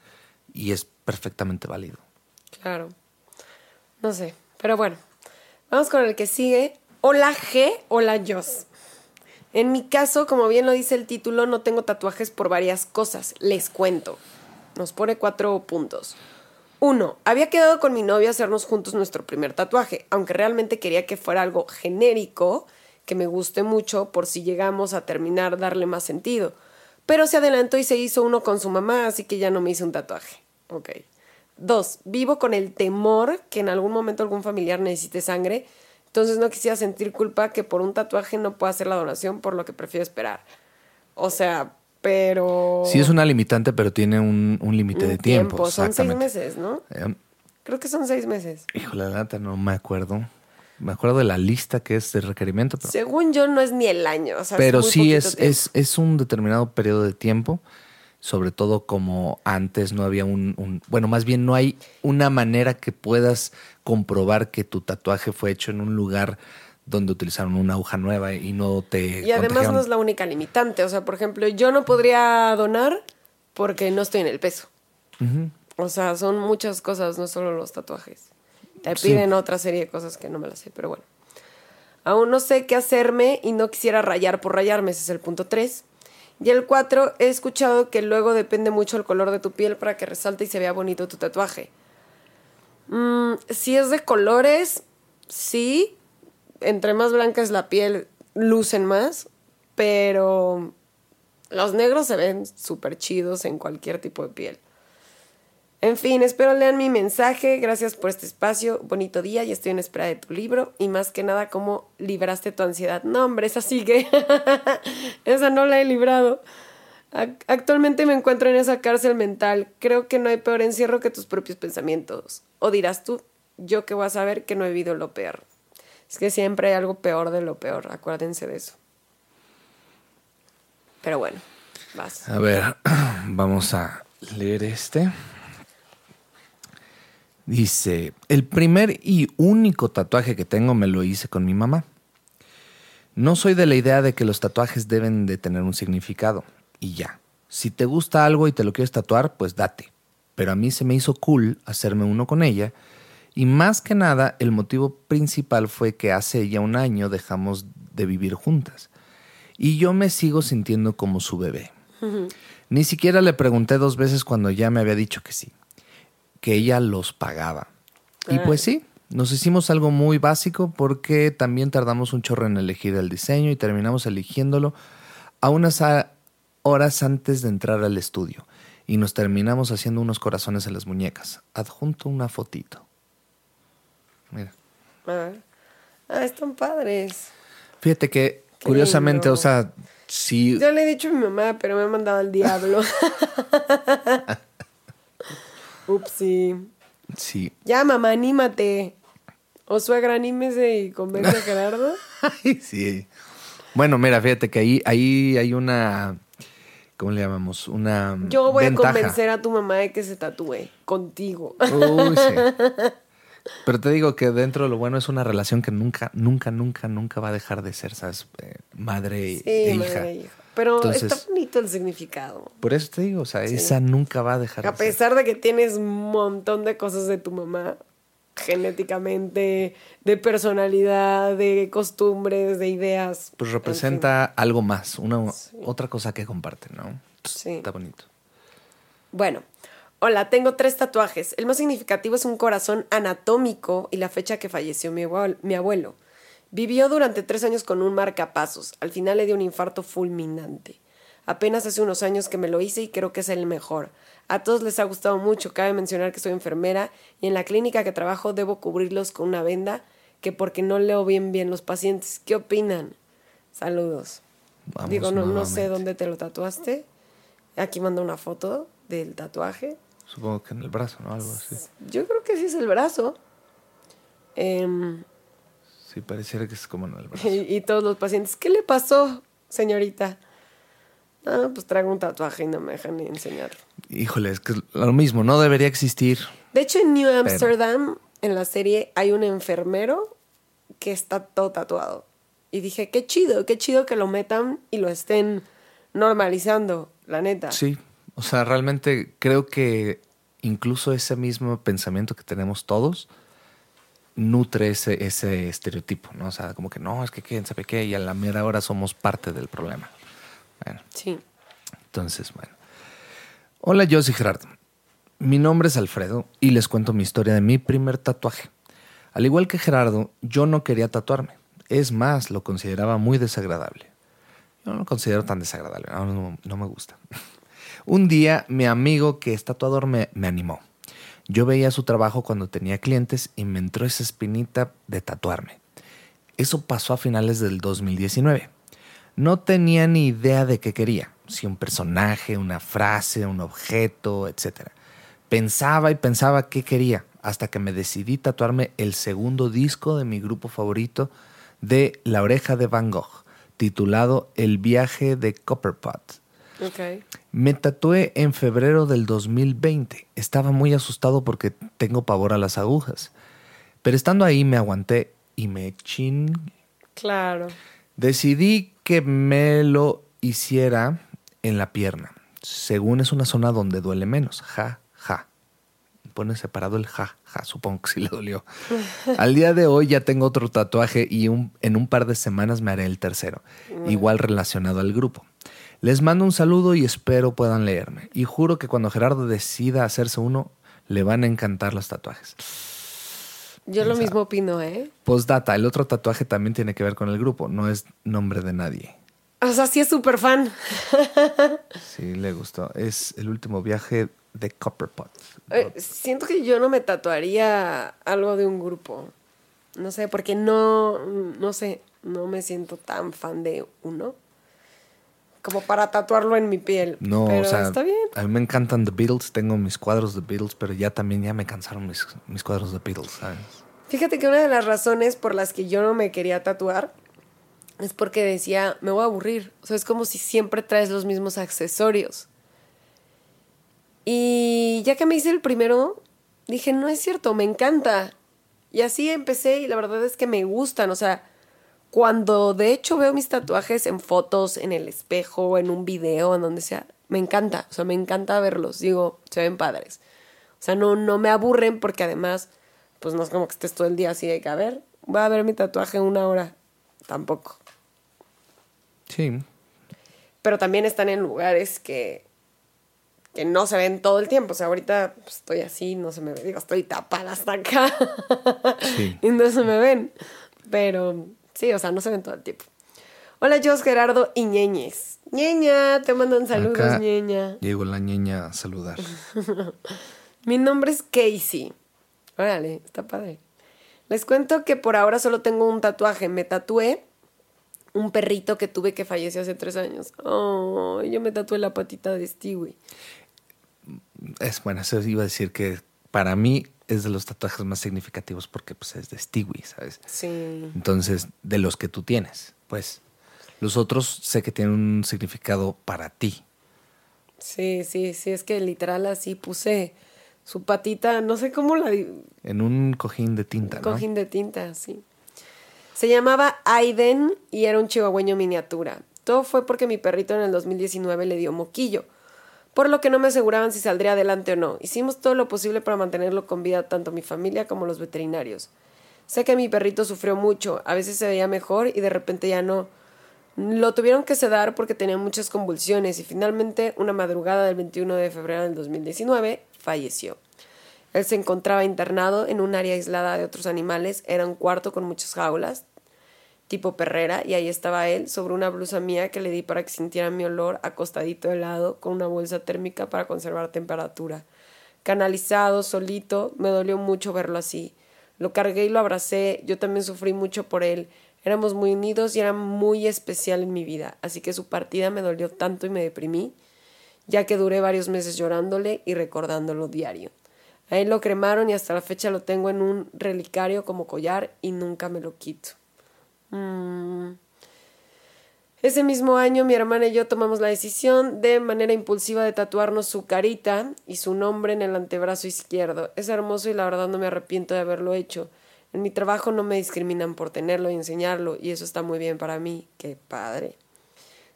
y es perfectamente válido. Claro. No sé, pero bueno, vamos con el que sigue. Hola G, hola Jos. En mi caso, como bien lo dice el título, no tengo tatuajes por varias cosas. Les cuento. Nos pone cuatro puntos. Uno, había quedado con mi novio a hacernos juntos nuestro primer tatuaje, aunque realmente quería que fuera algo genérico, que me guste mucho por si llegamos a terminar darle más sentido. Pero se adelantó y se hizo uno con su mamá, así que ya no me hice un tatuaje. Ok. Dos, vivo con el temor que en algún momento algún familiar necesite sangre, entonces no quisiera sentir culpa que por un tatuaje no pueda hacer la donación, por lo que prefiero esperar. O sea, pero... Sí es una limitante, pero tiene un, límite de tiempo. Son seis meses, ¿no? Eh, Creo que son seis meses. Híjole, la lata no me acuerdo. Me acuerdo de la lista que es de requerimiento. Según yo, no es ni el año. pero sí es, es, es, un determinado periodo de tiempo. Sobre todo como antes no había un, un, Bueno, más bien no hay una manera que puedas comprobar que tu tatuaje fue hecho en un lugar donde utilizaron una aguja nueva y no te... Y además no es la única limitante. O sea, por ejemplo, yo no podría donar porque no estoy en el peso. O sea, son muchas cosas, no solo los tatuajes. Te piden otra serie de cosas que no me las sé, pero bueno. Aún no sé qué hacerme y no quisiera rayar por rayarme, ese es el punto 3. Y el 4, he escuchado que luego depende mucho el color de tu piel para que resalte y se vea bonito tu tatuaje. Mm, si es de colores, sí, entre más blanca es la piel, lucen más, pero los negros se ven súper chidos en cualquier tipo de piel. En fin, espero lean mi mensaje. Gracias por este espacio. Bonito día y estoy en espera de tu libro. Y más que nada, cómo libraste tu ansiedad. No, hombre, esa sigue. esa no la he librado. Actualmente me encuentro en esa cárcel mental. Creo que no hay peor encierro que tus propios pensamientos. O dirás tú, yo que voy a saber que no he vivido lo peor. Es que siempre hay algo peor de lo peor, acuérdense de eso. Pero bueno, vas. A ver, vamos a leer este. Dice, el primer y único tatuaje que tengo me lo hice con mi mamá. No soy de la idea de que los tatuajes deben de tener un significado. Y ya. Si te gusta algo y te lo quieres tatuar, pues date. Pero a mí se me hizo cool hacerme uno con ella y más que nada, el motivo principal fue que hace ya un año dejamos de vivir juntas. Y yo me sigo sintiendo como su bebé. Ni siquiera le pregunté dos veces cuando ya me había dicho que sí, que ella los pagaba. Y pues sí, nos hicimos algo muy básico porque también tardamos un chorro en elegir el diseño y terminamos eligiéndolo a unas horas antes de entrar al estudio. Y nos terminamos haciendo unos corazones en las muñecas. Adjunto una fotito. Mira. Ah, están padres. Fíjate que, curiosamente, o sea, sí. Yo le he dicho a mi mamá, pero me ha mandado al diablo. Upsi. Sí. Ya, mamá, anímate. O suegra, anímese y convence a Gerardo. Ay, sí. Bueno, mira, fíjate que ahí, ahí hay una. ¿Cómo le llamamos? Una. Yo voy ventaja. a convencer a tu mamá de que se tatúe contigo. Uy, sí. Pero te digo que dentro de lo bueno es una relación que nunca, nunca, nunca, nunca va a dejar de ser, ¿sabes? Eh, madre Sí, e madre hija. e hija. Pero Entonces- está bonito el significado. Por eso te digo, o sea, esa nunca va a dejar A de ser. pesar de que tienes un montón de cosas de tu mamá, genéticamente, de personalidad, de costumbres, de ideas. Pues en representa algo más, una otra cosa que comparten, ¿no? Sí. Está bonito. Bueno, hola, tengo tres tatuajes. El más significativo es un corazón anatómico y la fecha que falleció mi abuelo. Vivió durante tres años con un marcapasos. Al final le dio un infarto fulminante. Apenas hace unos años que me lo hice y creo que es el mejor. A todos les ha gustado mucho. Cabe mencionar que soy enfermera y en la clínica que trabajo debo cubrirlos con una venda que porque no leo bien bien los pacientes. ¿Qué opinan? Saludos. Vamos Digo, no, no sé dónde te lo tatuaste. Aquí manda una foto del tatuaje. Supongo que en el brazo, ¿no? Algo así. Yo creo que sí es el brazo. Em, Sí, pareciera que es como en el brazo. y, y todos los pacientes, ¿qué le pasó, señorita? Ah, pues traigo un tatuaje y no me dejan ni enseñarlo. Híjole, es que es lo mismo, no debería existir. De hecho, en New Amsterdam, en la serie, hay un enfermero que está todo tatuado. Y dije, qué chido, qué chido que lo metan y lo estén normalizando, la neta. Sí, o sea, realmente creo que incluso ese mismo pensamiento que tenemos todos nutre ese, ese estereotipo, ¿no? O sea, como que no, es que quién sabe qué, y a la mera hora somos parte del problema. Bueno, Sí. entonces, bueno. Hola, yo soy Gerardo. Mi nombre es Alfredo y les cuento mi historia de mi primer tatuaje. Al igual que Gerardo, yo no quería tatuarme. Es más, lo consideraba muy desagradable. Yo no lo considero tan desagradable, no, no- no me gusta. Un día mi amigo que es tatuador me, animó. Yo veía su trabajo cuando tenía clientes y me entró esa espinita de tatuarme. Eso pasó a finales del 2019. No tenía ni idea de qué quería, si un personaje, una frase, un objeto, etc. Pensaba y pensaba qué quería, hasta que me decidí tatuarme el segundo disco de mi grupo favorito de La oreja de Van Gogh, titulado El viaje de Copperpot. Me tatué en febrero del 2020. Estaba muy asustado porque tengo pavor a las agujas. Pero estando ahí me aguanté y me chin. Claro. Decidí que me lo hiciera en la pierna. Según es una zona donde duele menos. Ja, ja. Pone separado el ja, ja. Supongo que sí le dolió. Al día de hoy ya tengo otro tatuaje y un- en un par de semanas me haré el tercero. Igual relacionado al grupo. Les mando un saludo y espero puedan leerme. Y juro que cuando Gerardo decida hacerse uno, le van a encantar los tatuajes. Yo lo mismo opino, ¿eh? Postdata, el otro tatuaje también tiene que ver con el grupo, no es nombre de nadie. O sea, sí es súper fan. Sí, le gustó. Es el último viaje de Copperpot. Eh, siento que yo no me tatuaría algo de un grupo. No sé, porque no, no sé, no me siento tan fan de uno como para tatuarlo en mi piel. No, pero o sea, está bien. a mí me encantan The Beatles, tengo mis cuadros de Beatles, pero ya también ya me cansaron mis, mis cuadros de Beatles, ¿sabes? Fíjate que una de las razones por las que yo no me quería tatuar es porque decía, me voy a aburrir. O sea, es como si siempre traes los mismos accesorios. Y ya que me hice el primero, dije, no es cierto, me encanta. Y así empecé y la verdad es que me gustan. O sea, cuando de hecho veo mis tatuajes en fotos, en el espejo, en un video, en donde sea, me encanta. O sea, me encanta verlos. Digo, se ven padres. O sea, no, no me aburren porque además, pues no es como que estés todo el día así de que, a ver, voy a ver mi tatuaje en una hora. Tampoco. Sí, Pero también están en lugares que, que no se ven todo el tiempo. O sea, ahorita pues, estoy así, no se me ve. Digo, estoy tapada hasta acá. Sí. y no se me ven. Pero sí, o sea, no se ven todo el tiempo. Hola, yo soy Gerardo y Ñeñez. Ñeña, te mandan saludos, Acá Ñeña. Llegó la niña a saludar. Mi nombre es Casey. Órale, está padre. Les cuento que por ahora solo tengo un tatuaje. Me tatué un perrito que tuve que falleció hace tres años. Oh, yo me tatué la patita de Stewie. Es bueno, eso iba a decir que para mí es de los tatuajes más significativos porque pues, es de Stewie, ¿sabes? Sí. Entonces, de los que tú tienes, pues. Los otros sé que tienen un significado para ti. Sí, sí, sí, es que literal así puse su patita, no sé cómo la... En un cojín de tinta, ¿no? Cojín de tinta, sí. Se llamaba Aiden y era un chihuahueño miniatura. Todo fue porque mi perrito en el 2019 le dio moquillo, por lo que no me aseguraban si saldría adelante o no. Hicimos todo lo posible para mantenerlo con vida tanto mi familia como los veterinarios. Sé que mi perrito sufrió mucho, a veces se veía mejor y de repente ya no. Lo tuvieron que sedar porque tenía muchas convulsiones y finalmente una madrugada del 21 de febrero del 2019 falleció. Él se encontraba internado en un área aislada de otros animales, era un cuarto con muchas jaulas, tipo perrera, y ahí estaba él sobre una blusa mía que le di para que sintiera mi olor acostadito de lado con una bolsa térmica para conservar temperatura. Canalizado, solito, me dolió mucho verlo así. Lo cargué y lo abracé, yo también sufrí mucho por él. Éramos muy unidos y era muy especial en mi vida, así que su partida me dolió tanto y me deprimí, ya que duré varios meses llorándole y recordándolo diario. A él lo cremaron y hasta la fecha lo tengo en un relicario como collar y nunca me lo quito. Mm. Ese mismo año mi hermana y yo tomamos la decisión de manera impulsiva de tatuarnos su carita y su nombre en el antebrazo izquierdo. Es hermoso y la verdad no me arrepiento de haberlo hecho. En mi trabajo no me discriminan por tenerlo y enseñarlo y eso está muy bien para mí. Qué padre.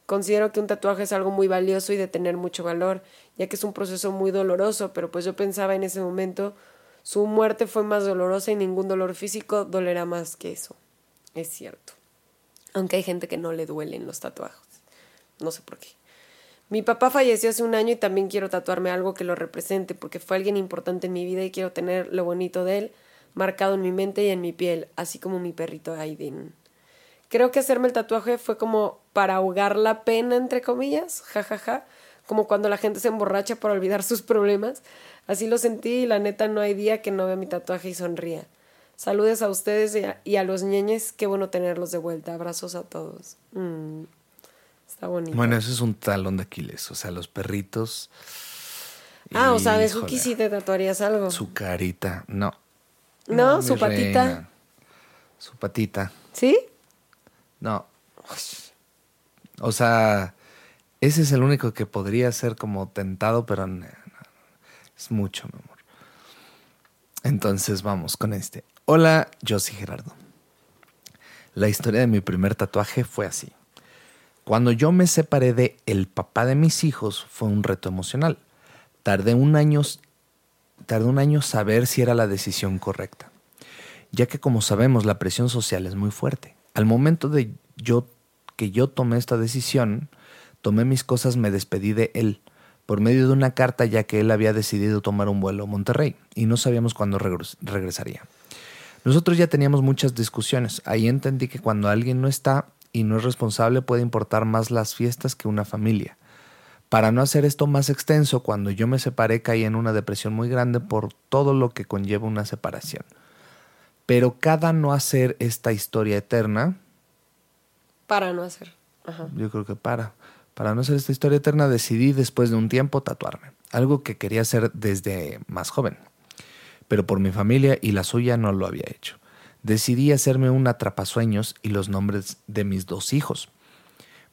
Considero que un tatuaje es algo muy valioso y de tener mucho valor, ya que es un proceso muy doloroso, pero pues yo pensaba en ese momento su muerte fue más dolorosa y ningún dolor físico dolerá más que eso. Es cierto. Aunque hay gente que no le duelen los tatuajes. No sé por qué. Mi papá falleció hace un año y también quiero tatuarme algo que lo represente porque fue alguien importante en mi vida y quiero tener lo bonito de él marcado en mi mente y en mi piel, así como mi perrito Aiden. Creo que hacerme el tatuaje fue como para ahogar la pena, entre comillas, jajaja, ja, ja, como cuando la gente se emborracha para olvidar sus problemas. Así lo sentí y la neta no hay día que no vea mi tatuaje y sonría. Saludes a ustedes y a, los ñeñes. Qué bueno tenerlos de vuelta. Abrazos a todos. Mm, está bonito. Bueno, eso es un talón de Aquiles. O sea, los perritos. Ah, o sea, de Suki sí te tatuarías algo. Su carita. No. No, su patita. Su patita. ¿Sí? No. O sea, ese es el único que podría ser como tentado, pero es mucho, mi amor. Entonces vamos con este. Hola, yo soy Gerardo. La historia de mi primer tatuaje fue así. Cuando yo me separé de el papá de mis hijos fue un reto emocional. Tardé un año, tardé un año saber si era la decisión correcta, ya que como sabemos la presión social es muy fuerte. Al momento de yo que yo tomé esta decisión, tomé mis cosas, me despedí de él por medio de una carta ya que él había decidido tomar un vuelo a Monterrey y no sabíamos cuándo regresaría. Nosotros ya teníamos muchas discusiones. Ahí entendí que cuando alguien no está y no es responsable puede importar más las fiestas que una familia. Para no hacer esto más extenso, cuando yo me separé caí en una depresión muy grande por todo lo que conlleva una separación. Pero cada no hacer esta historia eterna... Para no hacer. Yo creo que para. Para no hacer esta historia eterna decidí después de un tiempo tatuarme. Algo que quería hacer desde más joven pero por mi familia y la suya no lo había hecho. Decidí hacerme un atrapasueños y los nombres de mis dos hijos.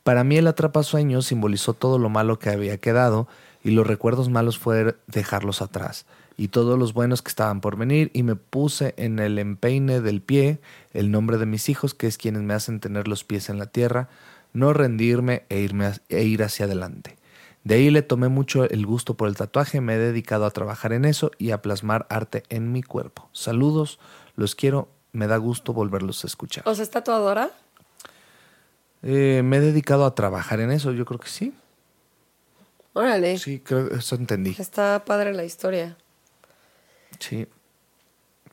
Para mí el atrapasueños simbolizó todo lo malo que había quedado y los recuerdos malos fue dejarlos atrás y todos los buenos que estaban por venir y me puse en el empeine del pie el nombre de mis hijos que es quienes me hacen tener los pies en la tierra, no rendirme e, irme e ir hacia adelante. De ahí le tomé mucho el gusto por el tatuaje, me he dedicado a trabajar en eso y a plasmar arte en mi cuerpo. Saludos, los quiero, me da gusto volverlos a escuchar. ¿O sea, es tatuadora? Eh, me he dedicado a trabajar en eso, yo creo que sí. Órale. Sí, creo que eso entendí. Está padre la historia. Sí.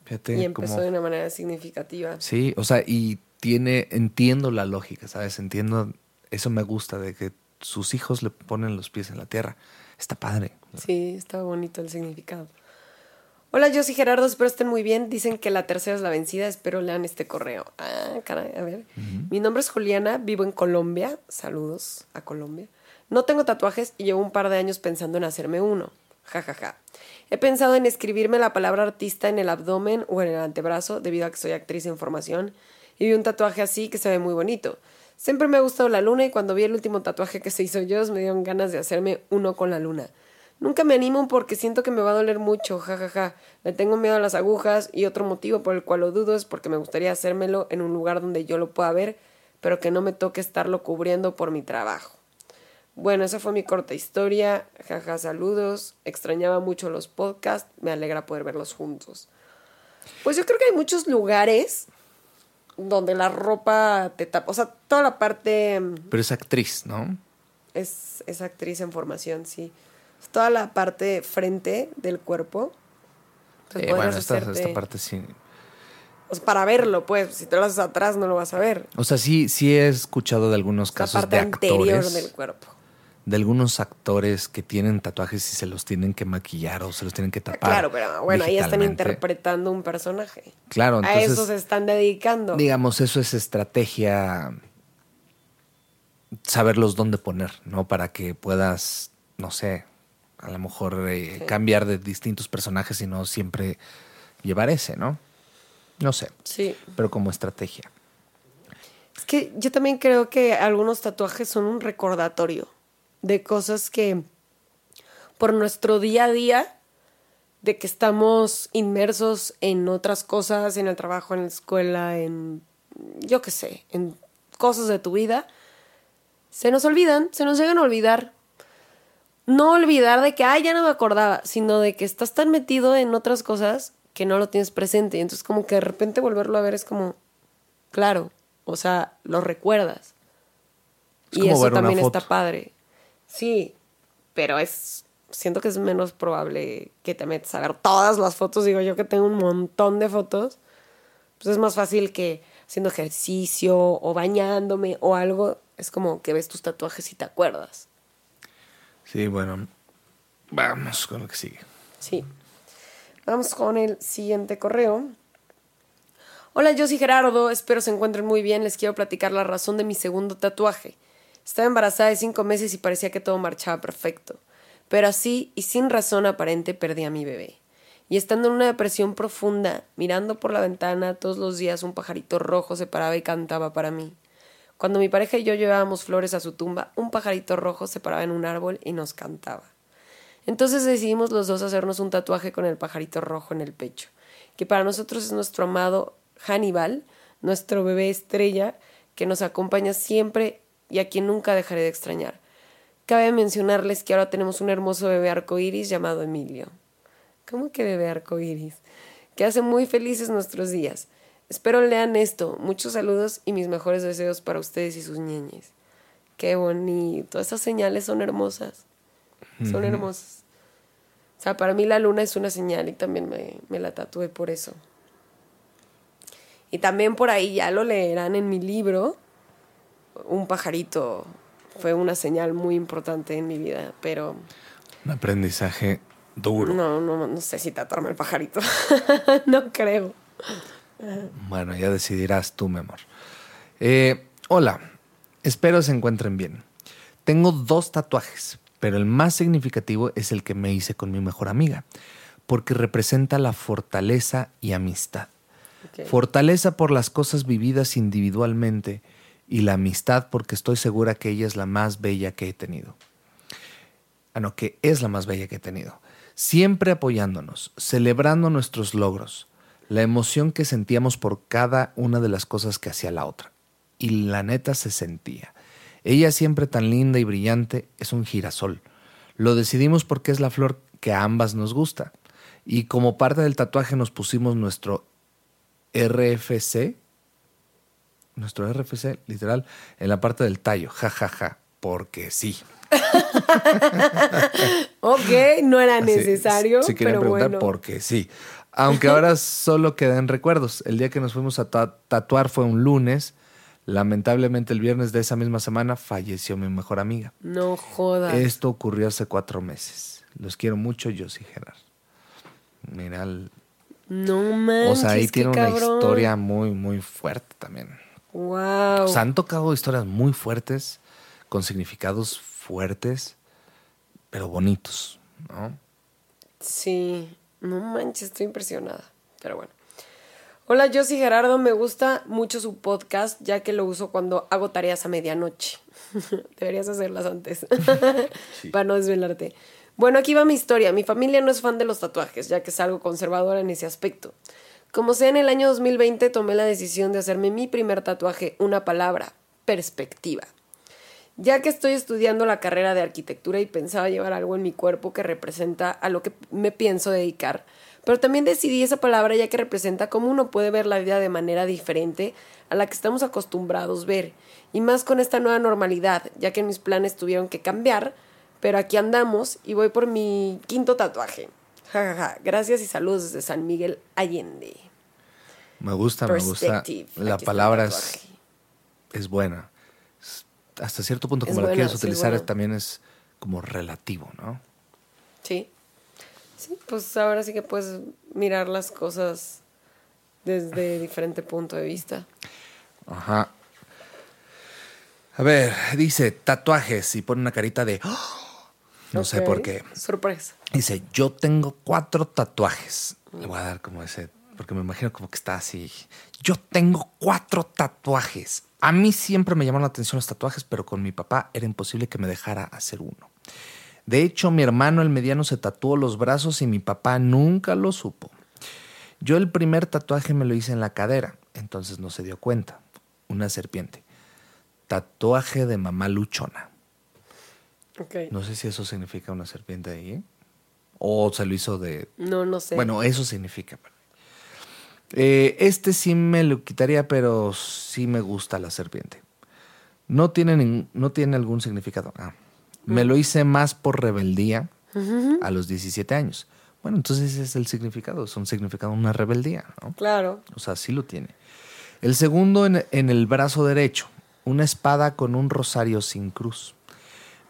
Fíjate y empezó de una manera significativa. Sí, o sea, y tiene, entiendo la lógica, ¿sabes? Entiendo, eso me gusta de que sus hijos le ponen los pies en la tierra. Está padre. Sí, está bonito el significado. Hola, yo soy Gerardo, espero estén muy bien. Dicen que la tercera es la vencida, espero lean este correo. Ah, caray, a ver. Mi nombre es Juliana, vivo en Colombia. Saludos a Colombia. No tengo tatuajes y llevo un par de años pensando en hacerme uno. Ja, ja, ja. He pensado en escribirme la palabra artista en el abdomen o en el antebrazo debido a que soy actriz en formación y vi un tatuaje así que se ve muy bonito. Siempre me ha gustado la luna y cuando vi el último tatuaje que se hizo yo me dieron ganas de hacerme uno con la luna. Nunca me animo porque siento que me va a doler mucho, jajaja. Ja, ja. Le tengo miedo a las agujas y otro motivo por el cual lo dudo es porque me gustaría hacérmelo en un lugar donde yo lo pueda ver, pero que no me toque estarlo cubriendo por mi trabajo. Bueno, esa fue mi corta historia. Jaja, saludos. Extrañaba mucho los podcasts. Me alegra poder verlos juntos. Pues yo creo que hay muchos lugares donde la ropa te tapa. O sea, toda la parte. Pero es actriz, ¿no? Es, es actriz en formación, sí toda la parte frente del cuerpo. Eh, bueno, esta, esta, parte sí. para verlo, pues, si te lo haces atrás no lo vas a ver. O sea, sí, sí he escuchado de algunos casos la parte de actores. del cuerpo. De algunos actores que tienen tatuajes y se los tienen que maquillar o se los tienen que tapar. Claro, pero bueno, ahí están interpretando un personaje. Claro, entonces. A eso se están dedicando. Digamos, eso es estrategia. Saberlos dónde poner, ¿no? Para que puedas, no sé, a lo mejor eh, cambiar de distintos personajes y no siempre llevar ese, ¿no? No sé. Sí. Pero como estrategia. Es que yo también creo que algunos tatuajes son un recordatorio de cosas que por nuestro día a día, de que estamos inmersos en otras cosas, en el trabajo, en la escuela, en, yo qué sé, en cosas de tu vida, se nos olvidan, se nos llegan a olvidar no olvidar de que, ay, ya no me acordaba, sino de que estás tan metido en otras cosas que no lo tienes presente. Y entonces como que de repente volverlo a ver es como, claro, o sea, lo recuerdas. y eso también está padre. Sí, pero es, siento que es menos probable que te metas a ver todas las fotos. Digo yo que tengo un montón de fotos. Pues es más fácil que haciendo ejercicio o bañándome o algo. Es como que ves tus tatuajes y te acuerdas. Sí, bueno, vamos con lo que sigue. Sí. Vamos con el siguiente correo. Hola, yo soy Gerardo, espero se encuentren muy bien. Les quiero platicar la razón de mi segundo tatuaje. Estaba embarazada de cinco meses y parecía que todo marchaba perfecto. Pero así y sin razón aparente perdí a mi bebé. Y estando en una depresión profunda, mirando por la ventana todos los días un pajarito rojo se paraba y cantaba para mí. Cuando mi pareja y yo llevábamos flores a su tumba, un pajarito rojo se paraba en un árbol y nos cantaba. Entonces decidimos los dos hacernos un tatuaje con el pajarito rojo en el pecho, que para nosotros es nuestro amado Hannibal, nuestro bebé estrella, que nos acompaña siempre y a quien nunca dejaré de extrañar. Cabe mencionarles que ahora tenemos un hermoso bebé arcoíris llamado Emilio. ¿Cómo que bebé arcoíris? Que hace muy felices nuestros días. Espero lean esto. Muchos saludos y mis mejores deseos para ustedes y sus niñes. Qué bonito. Esas señales son hermosas. Son hermosas. O sea, para mí la luna es una señal y también me, me la tatué por eso. Y también por ahí ya lo leerán en mi libro. Un pajarito fue una señal muy importante en mi vida, pero... Un aprendizaje duro. No, no, no sé si tatuarme el pajarito. no creo. Bueno, ya decidirás tú, mi amor. Eh, hola, espero se encuentren bien. Tengo dos tatuajes, pero el más significativo es el que me hice con mi mejor amiga, porque representa la fortaleza y amistad. Fortaleza por las cosas vividas individualmente y la amistad porque estoy segura que ella es la más bella que he tenido. Ah, no, que es la más bella que he tenido. Siempre apoyándonos, celebrando nuestros logros, la emoción que sentíamos por cada una de las cosas que hacía la otra. Y la neta se sentía. Ella siempre tan linda y brillante es un girasol. Lo decidimos porque es la flor que a ambas nos gusta. Y como parte del tatuaje nos pusimos nuestro RFC, nuestro RFC literal, en la parte del tallo, jajaja, ja, ja, porque sí. ok, no era necesario. Si, quieren preguntar, porque sí. Aunque ahora solo quedan recuerdos. El día que nos fuimos a tatuar fue un lunes. Lamentablemente el viernes de esa misma semana falleció mi mejor amiga. No jodas. Esto ocurrió hace cuatro meses. Los quiero mucho, yo sí, Gerard. Mira, no manches, o sea, ahí tiene una historia muy, muy fuerte también. Wow. O sea, han tocado historias muy fuertes, con significados fuertes, pero bonitos, ¿no? Sí, no manches, estoy impresionada. Pero bueno. Hola, yo soy Gerardo. Me gusta mucho su podcast, ya que lo uso cuando hago tareas a medianoche. Deberías hacerlas antes, para no desvelarte. Bueno, aquí va mi historia. Mi familia no es fan de los tatuajes, ya que es algo conservadora en ese aspecto. Como sea, en el año 2020 tomé la decisión de hacerme mi primer tatuaje, una palabra, perspectiva. Ya que estoy estudiando la carrera de arquitectura y pensaba llevar algo en mi cuerpo que representa a lo que me pienso dedicar, pero también decidí esa palabra ya que representa cómo uno puede ver la vida de manera diferente a la que estamos acostumbrados ver, y más con esta nueva normalidad, ya que mis planes tuvieron que cambiar, pero aquí andamos y voy por mi quinto tatuaje. Gracias y saludos desde San Miguel Allende. Me gusta, me gusta. La palabra es, es, buena. Hasta cierto punto, como la quieres utilizar, también es como relativo, ¿no? Sí. Sí, pues ahora sí que puedes mirar las cosas desde diferente punto de vista. Ajá. A ver, dice tatuajes y pone una carita de... ¡Oh! No sé por qué. Sorpresa. Dice, yo tengo cuatro tatuajes. Le voy a dar como ese, porque me imagino como que está así. Yo tengo cuatro tatuajes. A mí siempre me llamaron la atención los tatuajes, pero con mi papá era imposible que me dejara hacer uno. De hecho, mi hermano el mediano se tatuó los brazos y mi papá nunca lo supo. Yo el primer tatuaje me lo hice en la cadera, entonces no se dio cuenta. Una serpiente. Tatuaje de mamá luchona. No sé si eso significa una serpiente ahí. ¿eh? O se lo hizo de... No, no sé. Bueno, eso significa. Eh, este sí me lo quitaría, pero sí me gusta la serpiente. No tiene, no tiene algún significado. Ah. Me lo hice más por rebeldía a los 17 años. Bueno, entonces ese es el significado, es un significado, una rebeldía, ¿no? Claro. O sea, sí lo tiene. El segundo en, en el brazo derecho, una espada con un rosario sin cruz.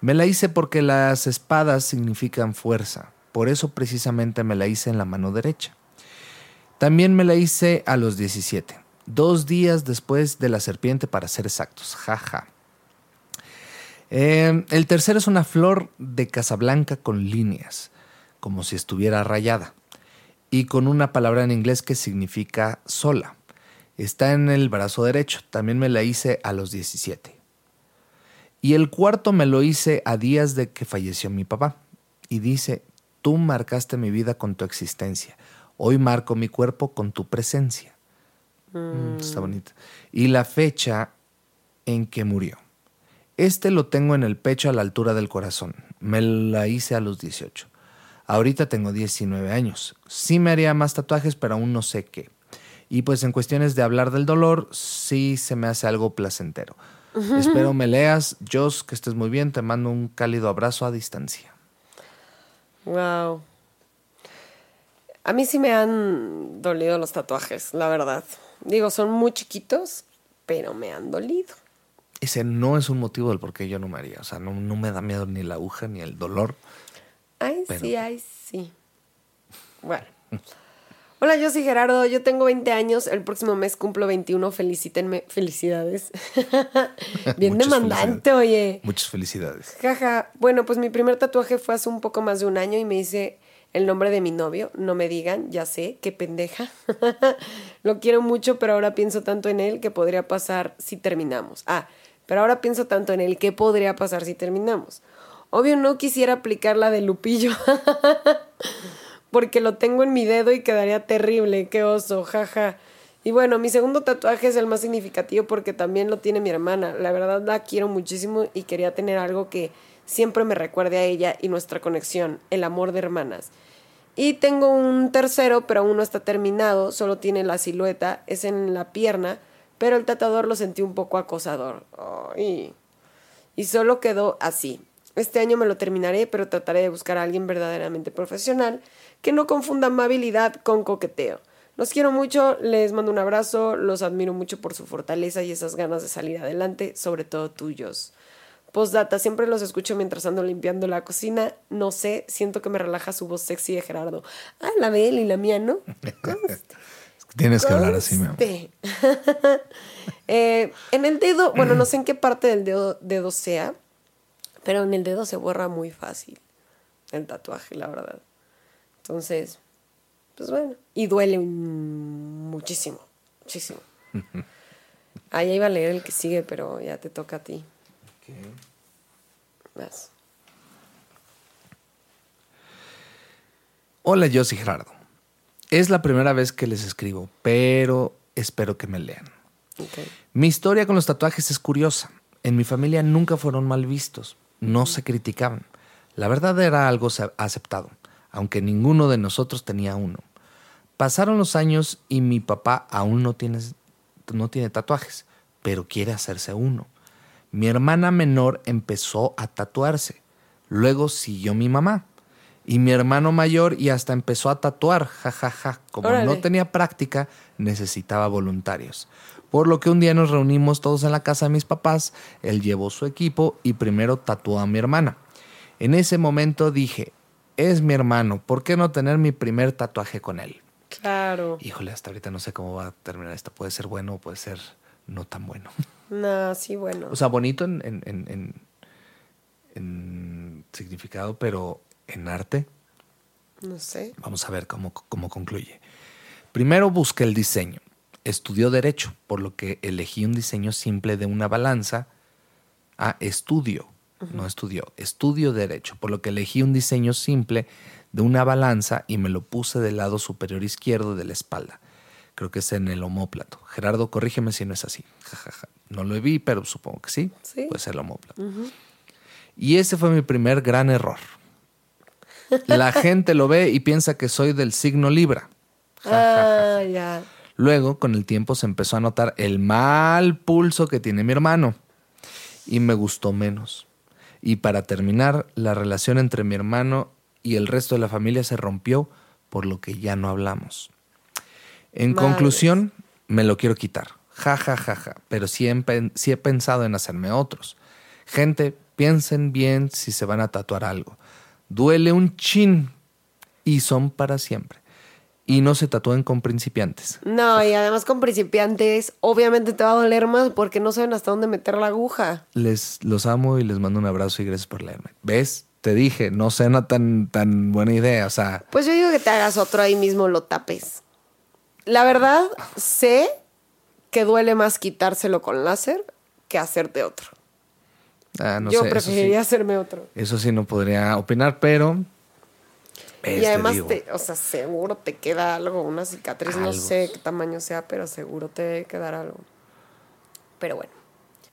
Me la hice porque las espadas significan fuerza, por eso precisamente me la hice en la mano derecha. También me la hice a los 17, dos días después de la serpiente para ser exactos, jaja. Eh, el tercero es una flor de Casablanca con líneas, como si estuviera rayada, y con una palabra en inglés que significa sola. Está en el brazo derecho, también me la hice a los 17. Y el cuarto me lo hice a días de que falleció mi papá, y dice, tú marcaste mi vida con tu existencia, hoy marco mi cuerpo con tu presencia. Mm, está bonito. Y la fecha en que murió. Este lo tengo en el pecho a la altura del corazón. Me la hice a los 18. Ahorita tengo 19 años. Sí me haría más tatuajes, pero aún no sé qué. Y pues en cuestiones de hablar del dolor, sí se me hace algo placentero. Espero me leas. Jos, que estés muy bien. Te mando un cálido abrazo a distancia. Wow. A mí sí me han dolido los tatuajes, la verdad. Digo, son muy chiquitos, pero me han dolido ese no es un motivo del por qué yo no me haría. O sea, no, me da miedo ni la aguja ni el dolor. Ay, sí, ay, sí. Bueno. Hola, yo soy Gerardo, yo tengo 20 años, el próximo mes cumplo 21, felicítenme, felicidades. Bien demandante, oye. Muchas felicidades. Jaja, bueno, pues mi primer tatuaje fue hace un poco más de un año y me hice el nombre de mi novio, no me digan, ya sé, qué pendeja. Lo quiero mucho, pero ahora pienso tanto en él que podría pasar si terminamos. Ah, pero ahora pienso tanto en el qué podría pasar si terminamos. Obvio no quisiera aplicar la de Lupillo, porque lo tengo en mi dedo y quedaría terrible, qué oso, jaja. Y bueno, mi segundo tatuaje es el más significativo porque también lo tiene mi hermana. La verdad la quiero muchísimo y quería tener algo que siempre me recuerde a ella y nuestra conexión, el amor de hermanas. Y tengo un tercero, pero aún no está terminado, solo tiene la silueta, es en la pierna pero el tatuador lo sentí un poco acosador. y solo quedó así. Este año me lo terminaré, pero trataré de buscar a alguien verdaderamente profesional que no confunda amabilidad con coqueteo. Los quiero mucho, les mando un abrazo, los admiro mucho por su fortaleza y esas ganas de salir adelante, sobre todo tuyos. Postdata, siempre los escucho mientras ando limpiando la cocina. No sé, siento que me relaja su voz sexy de Gerardo. Ah, la de él y la mía, ¿no? Tienes que hablar así, mi amor. Eh, en el dedo, bueno, no sé en qué parte del dedo, dedo sea, pero en el dedo se borra muy fácil el tatuaje, la verdad. Entonces, pues bueno. Y duele muchísimo, muchísimo. Ahí iba a leer el que sigue, pero ya te toca a ti. Vas. Hola, yo soy Gerardo. Es la primera vez que les escribo, pero espero que me lean. Mi historia con los tatuajes es curiosa. En mi familia nunca fueron mal vistos, no se criticaban. La verdad era algo aceptado, aunque ninguno de nosotros tenía uno. Pasaron los años y mi papá aún no tiene, no tiene tatuajes, pero quiere hacerse uno. Mi hermana menor empezó a tatuarse, luego siguió mi mamá y mi hermano mayor y hasta empezó a tatuar, jajaja. Ja, ja. Como no tenía práctica, necesitaba voluntarios. Por lo que un día nos reunimos todos en la casa de mis papás, él llevó su equipo y primero tatuó a mi hermana. En ese momento dije, es mi hermano, ¿por qué no tener mi primer tatuaje con él? Claro. Híjole, hasta ahorita no sé cómo va a terminar esto. Puede ser bueno o puede ser no tan bueno. No, sí, bueno. O sea, bonito en, en, en significado, pero en arte? No sé. Vamos a ver cómo, cómo concluye. Primero busqué el diseño. Estudió derecho, por lo que elegí un diseño simple de una balanza. Ah, estudio, no estudió, estudio derecho, por lo que elegí un diseño simple de una balanza y me lo puse del lado superior izquierdo de la espalda. Creo que es en el homóplato. Gerardo, corrígeme si no es así. No lo vi, pero supongo que sí. ¿Sí? Puede ser el homóplato. Y ese fue mi primer gran error. La gente lo ve y piensa que soy del signo Libra. ah, ya. Luego, con el tiempo, se empezó a notar el mal pulso que tiene mi hermano. Y me gustó menos. Y para terminar, la relación entre mi hermano y el resto de la familia se rompió, por lo que ya no hablamos. En conclusión, me lo quiero quitar. Ja, ja, ja, ja. Pero sí he pensado en hacerme otros. Gente, piensen bien si se van a tatuar algo duele un chin y son para siempre. Y no se tatúen con principiantes. No, y además con principiantes, obviamente te va a doler más porque no saben hasta dónde meter la aguja. Les los amo y les mando un abrazo y gracias por leerme. ¿Ves? Te dije, no suena tan, tan buena idea. O sea. Pues yo digo que te hagas otro ahí mismo, lo tapes. La verdad, sé que duele más quitárselo con láser que hacerte otro. Ah, Yo preferiría hacerme otro. Eso sí no podría opinar, pero... y además, o sea, seguro te queda algo, una cicatriz, no sé qué tamaño sea, pero seguro te debe quedar algo. Pero bueno.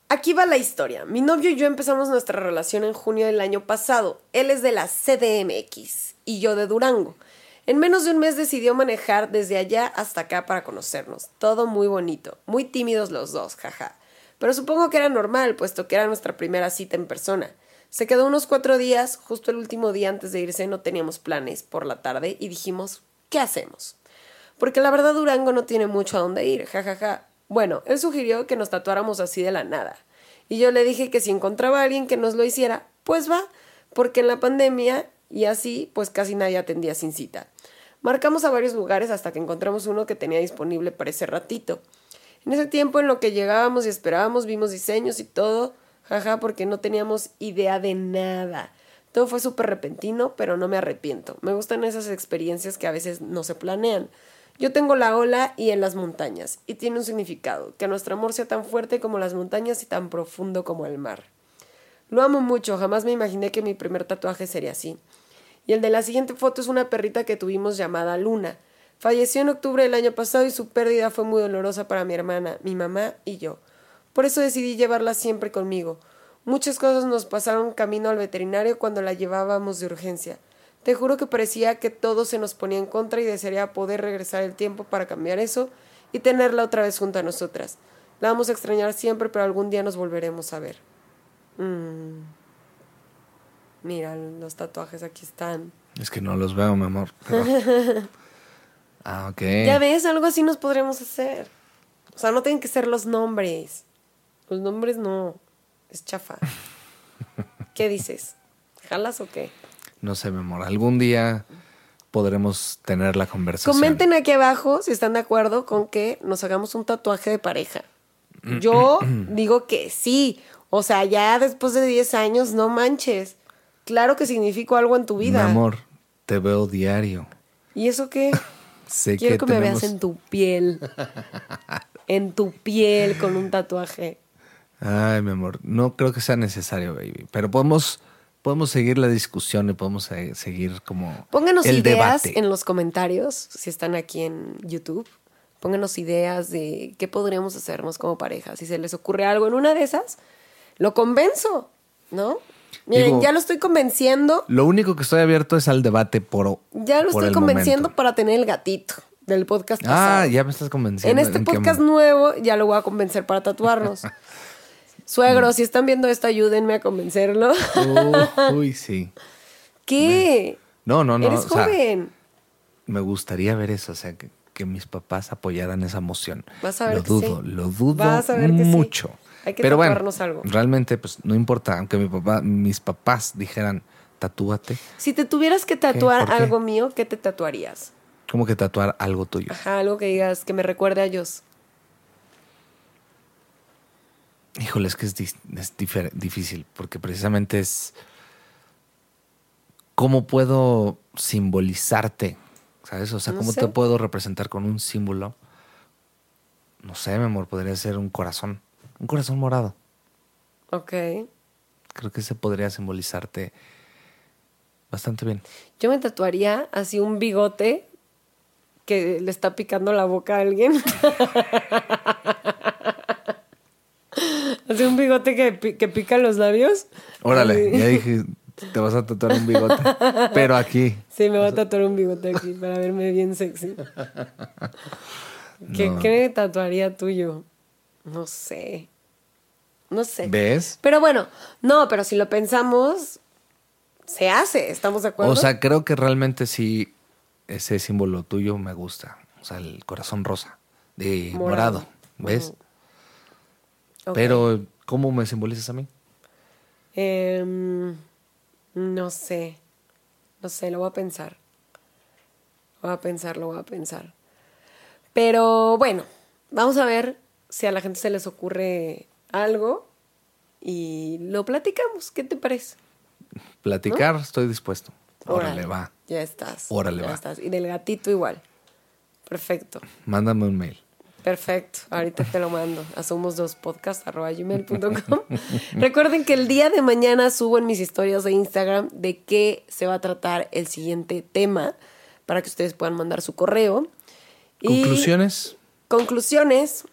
Aquí va la historia. Mi novio y yo empezamos nuestra relación en junio del año pasado. Él es de la CDMX y yo de Durango. En menos de un mes decidió manejar desde allá hasta acá para conocernos. Todo muy bonito. Muy tímidos los dos, jaja. Pero supongo que era normal, puesto que era nuestra primera cita en persona. Se quedó unos cuatro días, justo el último día antes de irse no teníamos planes por la tarde y dijimos, ¿qué hacemos? Porque la verdad Durango no tiene mucho a dónde ir, jajaja. Ja, ja. Bueno, él sugirió que nos tatuáramos así de la nada. Y yo le dije que si encontraba a alguien que nos lo hiciera, pues va, porque en la pandemia y así, pues casi nadie atendía sin cita. Marcamos a varios lugares hasta que encontramos uno que tenía disponible para ese ratito. En ese tiempo en lo que llegábamos y esperábamos vimos diseños y todo, jaja, porque no teníamos idea de nada. Todo fue súper repentino, pero no me arrepiento. Me gustan esas experiencias que a veces no se planean. Yo tengo la ola y en las montañas, y tiene un significado, que nuestro amor sea tan fuerte como las montañas y tan profundo como el mar. Lo amo mucho, jamás me imaginé que mi primer tatuaje sería así. Y el de la siguiente foto es una perrita que tuvimos llamada Luna. Falleció en octubre del año pasado y su pérdida fue muy dolorosa para mi hermana, mi mamá y yo. Por eso decidí llevarla siempre conmigo. Muchas cosas nos pasaron camino al veterinario cuando la llevábamos de urgencia. Te juro que parecía que todo se nos ponía en contra y desearía poder regresar el tiempo para cambiar eso y tenerla otra vez junto a nosotras. La vamos a extrañar siempre, pero algún día nos volveremos a ver. Mm. Mira, los tatuajes aquí están. Es que no los veo, mi amor. Ah, ok. Ya ves, algo así nos podríamos hacer. O sea, no tienen que ser los nombres. Los nombres no. Es chafa. ¿Qué dices? ¿Jalas o qué? No sé, mi amor. Algún día podremos tener la conversación. Comenten aquí abajo si están de acuerdo con que nos hagamos un tatuaje de pareja. Yo digo que sí. O sea, ya después de 10 años, no manches. Claro que significó algo en tu vida. Mi amor, te veo diario. ¿Y eso qué? Sé Quiero que que me veas en tu piel. en tu piel con un tatuaje. Ay, mi amor, no creo que sea necesario, baby. Pero podemos, podemos seguir la discusión y podemos seguir como Pónganos el ideas debate. en los comentarios, si están aquí en YouTube. Pónganos ideas de qué podríamos hacernos como pareja. Si se les ocurre algo en una de esas, lo convenzo, ¿no? Miren, Digo- ya lo estoy convenciendo. Lo único que estoy abierto es al debate por Ya lo por estoy convenciendo momento. para tener el gatito del podcast Ah, pasado. ya me estás convenciendo. En este podcast nuevo ya lo voy a convencer para tatuarnos. Suegro, si están viendo esto, ayúdenme a convencerlo. Uh, uy, sí. ¿Qué? No, no, no. Eres o sea, joven. me gustaría ver eso, o sea, que, que mis papás apoyaran esa moción. Vas a ver lo que dudo, sí. lo dudo Vas a ver que sí. mucho. Hay que Pero bueno, tatuarnos algo. realmente, pues no importa, aunque mi papá, mis papás dijeran, tatúate, Si te tuvieras que tatuar algo mío, ¿qué te tatuarías? como que tatuar algo tuyo. Ajá, algo que digas que me recuerde a ellos. Híjole, es que es, difícil, porque precisamente es cómo puedo simbolizarte, ¿sabes? O sea, No cómo sé. te puedo representar con un símbolo. No sé, mi amor, podría ser un corazón, un corazón morado. Ok. Creo que ese podría simbolizarte bastante bien. Yo me tatuaría así un bigote que le está picando la boca a alguien. así un bigote que, que pica los labios. Órale, Así. ya dije, te vas a tatuar un bigote, pero aquí. Sí, me voy a tatuar un bigote aquí para verme bien sexy. ¿Qué, No. ¿Qué tatuaría tuyo? No sé. No sé. ¿Ves? Pero bueno, no, pero si lo pensamos, se hace, ¿estamos de acuerdo? O sea, creo que realmente sí, ese símbolo tuyo me gusta. O sea, el corazón rosa, de Morado. morado, ¿ves? Pero, ¿cómo me simbolizas a mí? Em, no sé. No sé, lo voy a pensar. Lo voy a pensar, lo voy a pensar. Pero bueno, vamos a ver si a la gente se les ocurre algo y lo platicamos. ¿Qué te parece? Platicar, estoy dispuesto. Órale, va. Ya estás. Órale, ya va. estás. Y del gatito igual. Perfecto. Mándame un mail. Perfecto, ahorita te lo mando a somos2podcast.gmail.com Recuerden que el día de mañana subo en mis historias de Instagram de qué se va a tratar el siguiente tema para que ustedes puedan mandar su correo. Y ¿Conclusiones? conclusiones,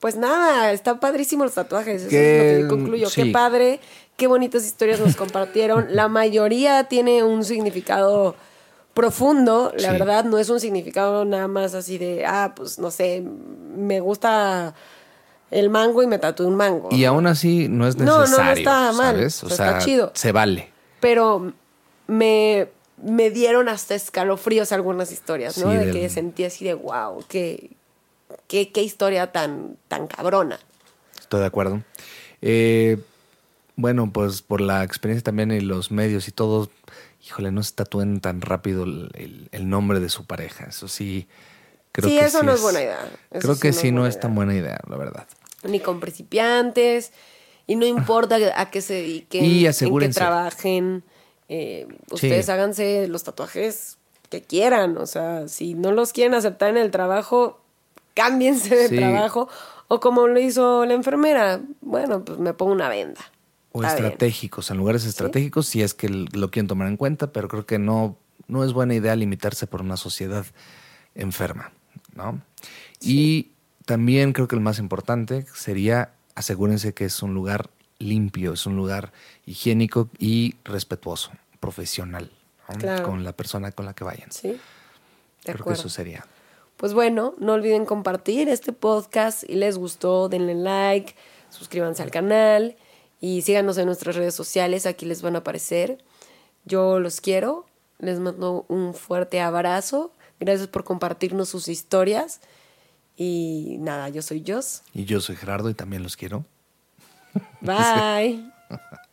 pues nada, está padrísimo los tatuajes. Eso es lo que yo concluyo. sí. Qué padre, qué bonitas historias nos compartieron. La mayoría tiene un significado profundo, la Sí. verdad, no es un significado nada más así de, ah, pues no sé, me gusta el mango y me tatué un mango. Y aún así no es No, no, no necesario. está mal, ¿sabes? O está sea, chido. se vale. Pero me, me dieron hasta escalofríos algunas historias, ¿no? Sí, de del- que sentí así de, wow, qué, qué, qué historia tan, tan cabrona. Estoy de acuerdo. Eh, bueno, pues por la experiencia también y los medios y todo, híjole, no se tatúen tan rápido el, el- el nombre de su pareja. Eso sí, creo Sí, que eso no es buena idea. Eso creo sí que no sí es no es tan buena idea, la verdad. Ni con principiantes, y no importa a qué se dediquen, Y en qué trabajen. eh, ustedes háganse los tatuajes que quieran. O sea, si no los quieren aceptar en el trabajo, cámbiense de Sí. trabajo. O como lo hizo la enfermera, bueno, pues me pongo una venda. O Está bien. estratégicos, en lugares estratégicos, si es que lo quieren tomar en cuenta, pero creo que no, no es buena idea limitarse por una sociedad enferma, ¿no? Y también creo que el más importante sería asegúrense que es un lugar limpio, es un lugar higiénico y respetuoso, profesional, ¿no? Claro. con la persona con la que vayan. Sí. De creo que eso sería. Pues bueno, no olviden compartir este podcast. Si les gustó, denle like, suscríbanse al canal y síganos en nuestras redes sociales. Aquí les van a aparecer. Yo los quiero. Les mando un fuerte abrazo. Gracias por compartirnos sus historias. Y nada, yo soy Jos. Y yo soy Gerardo y también los quiero. Bye.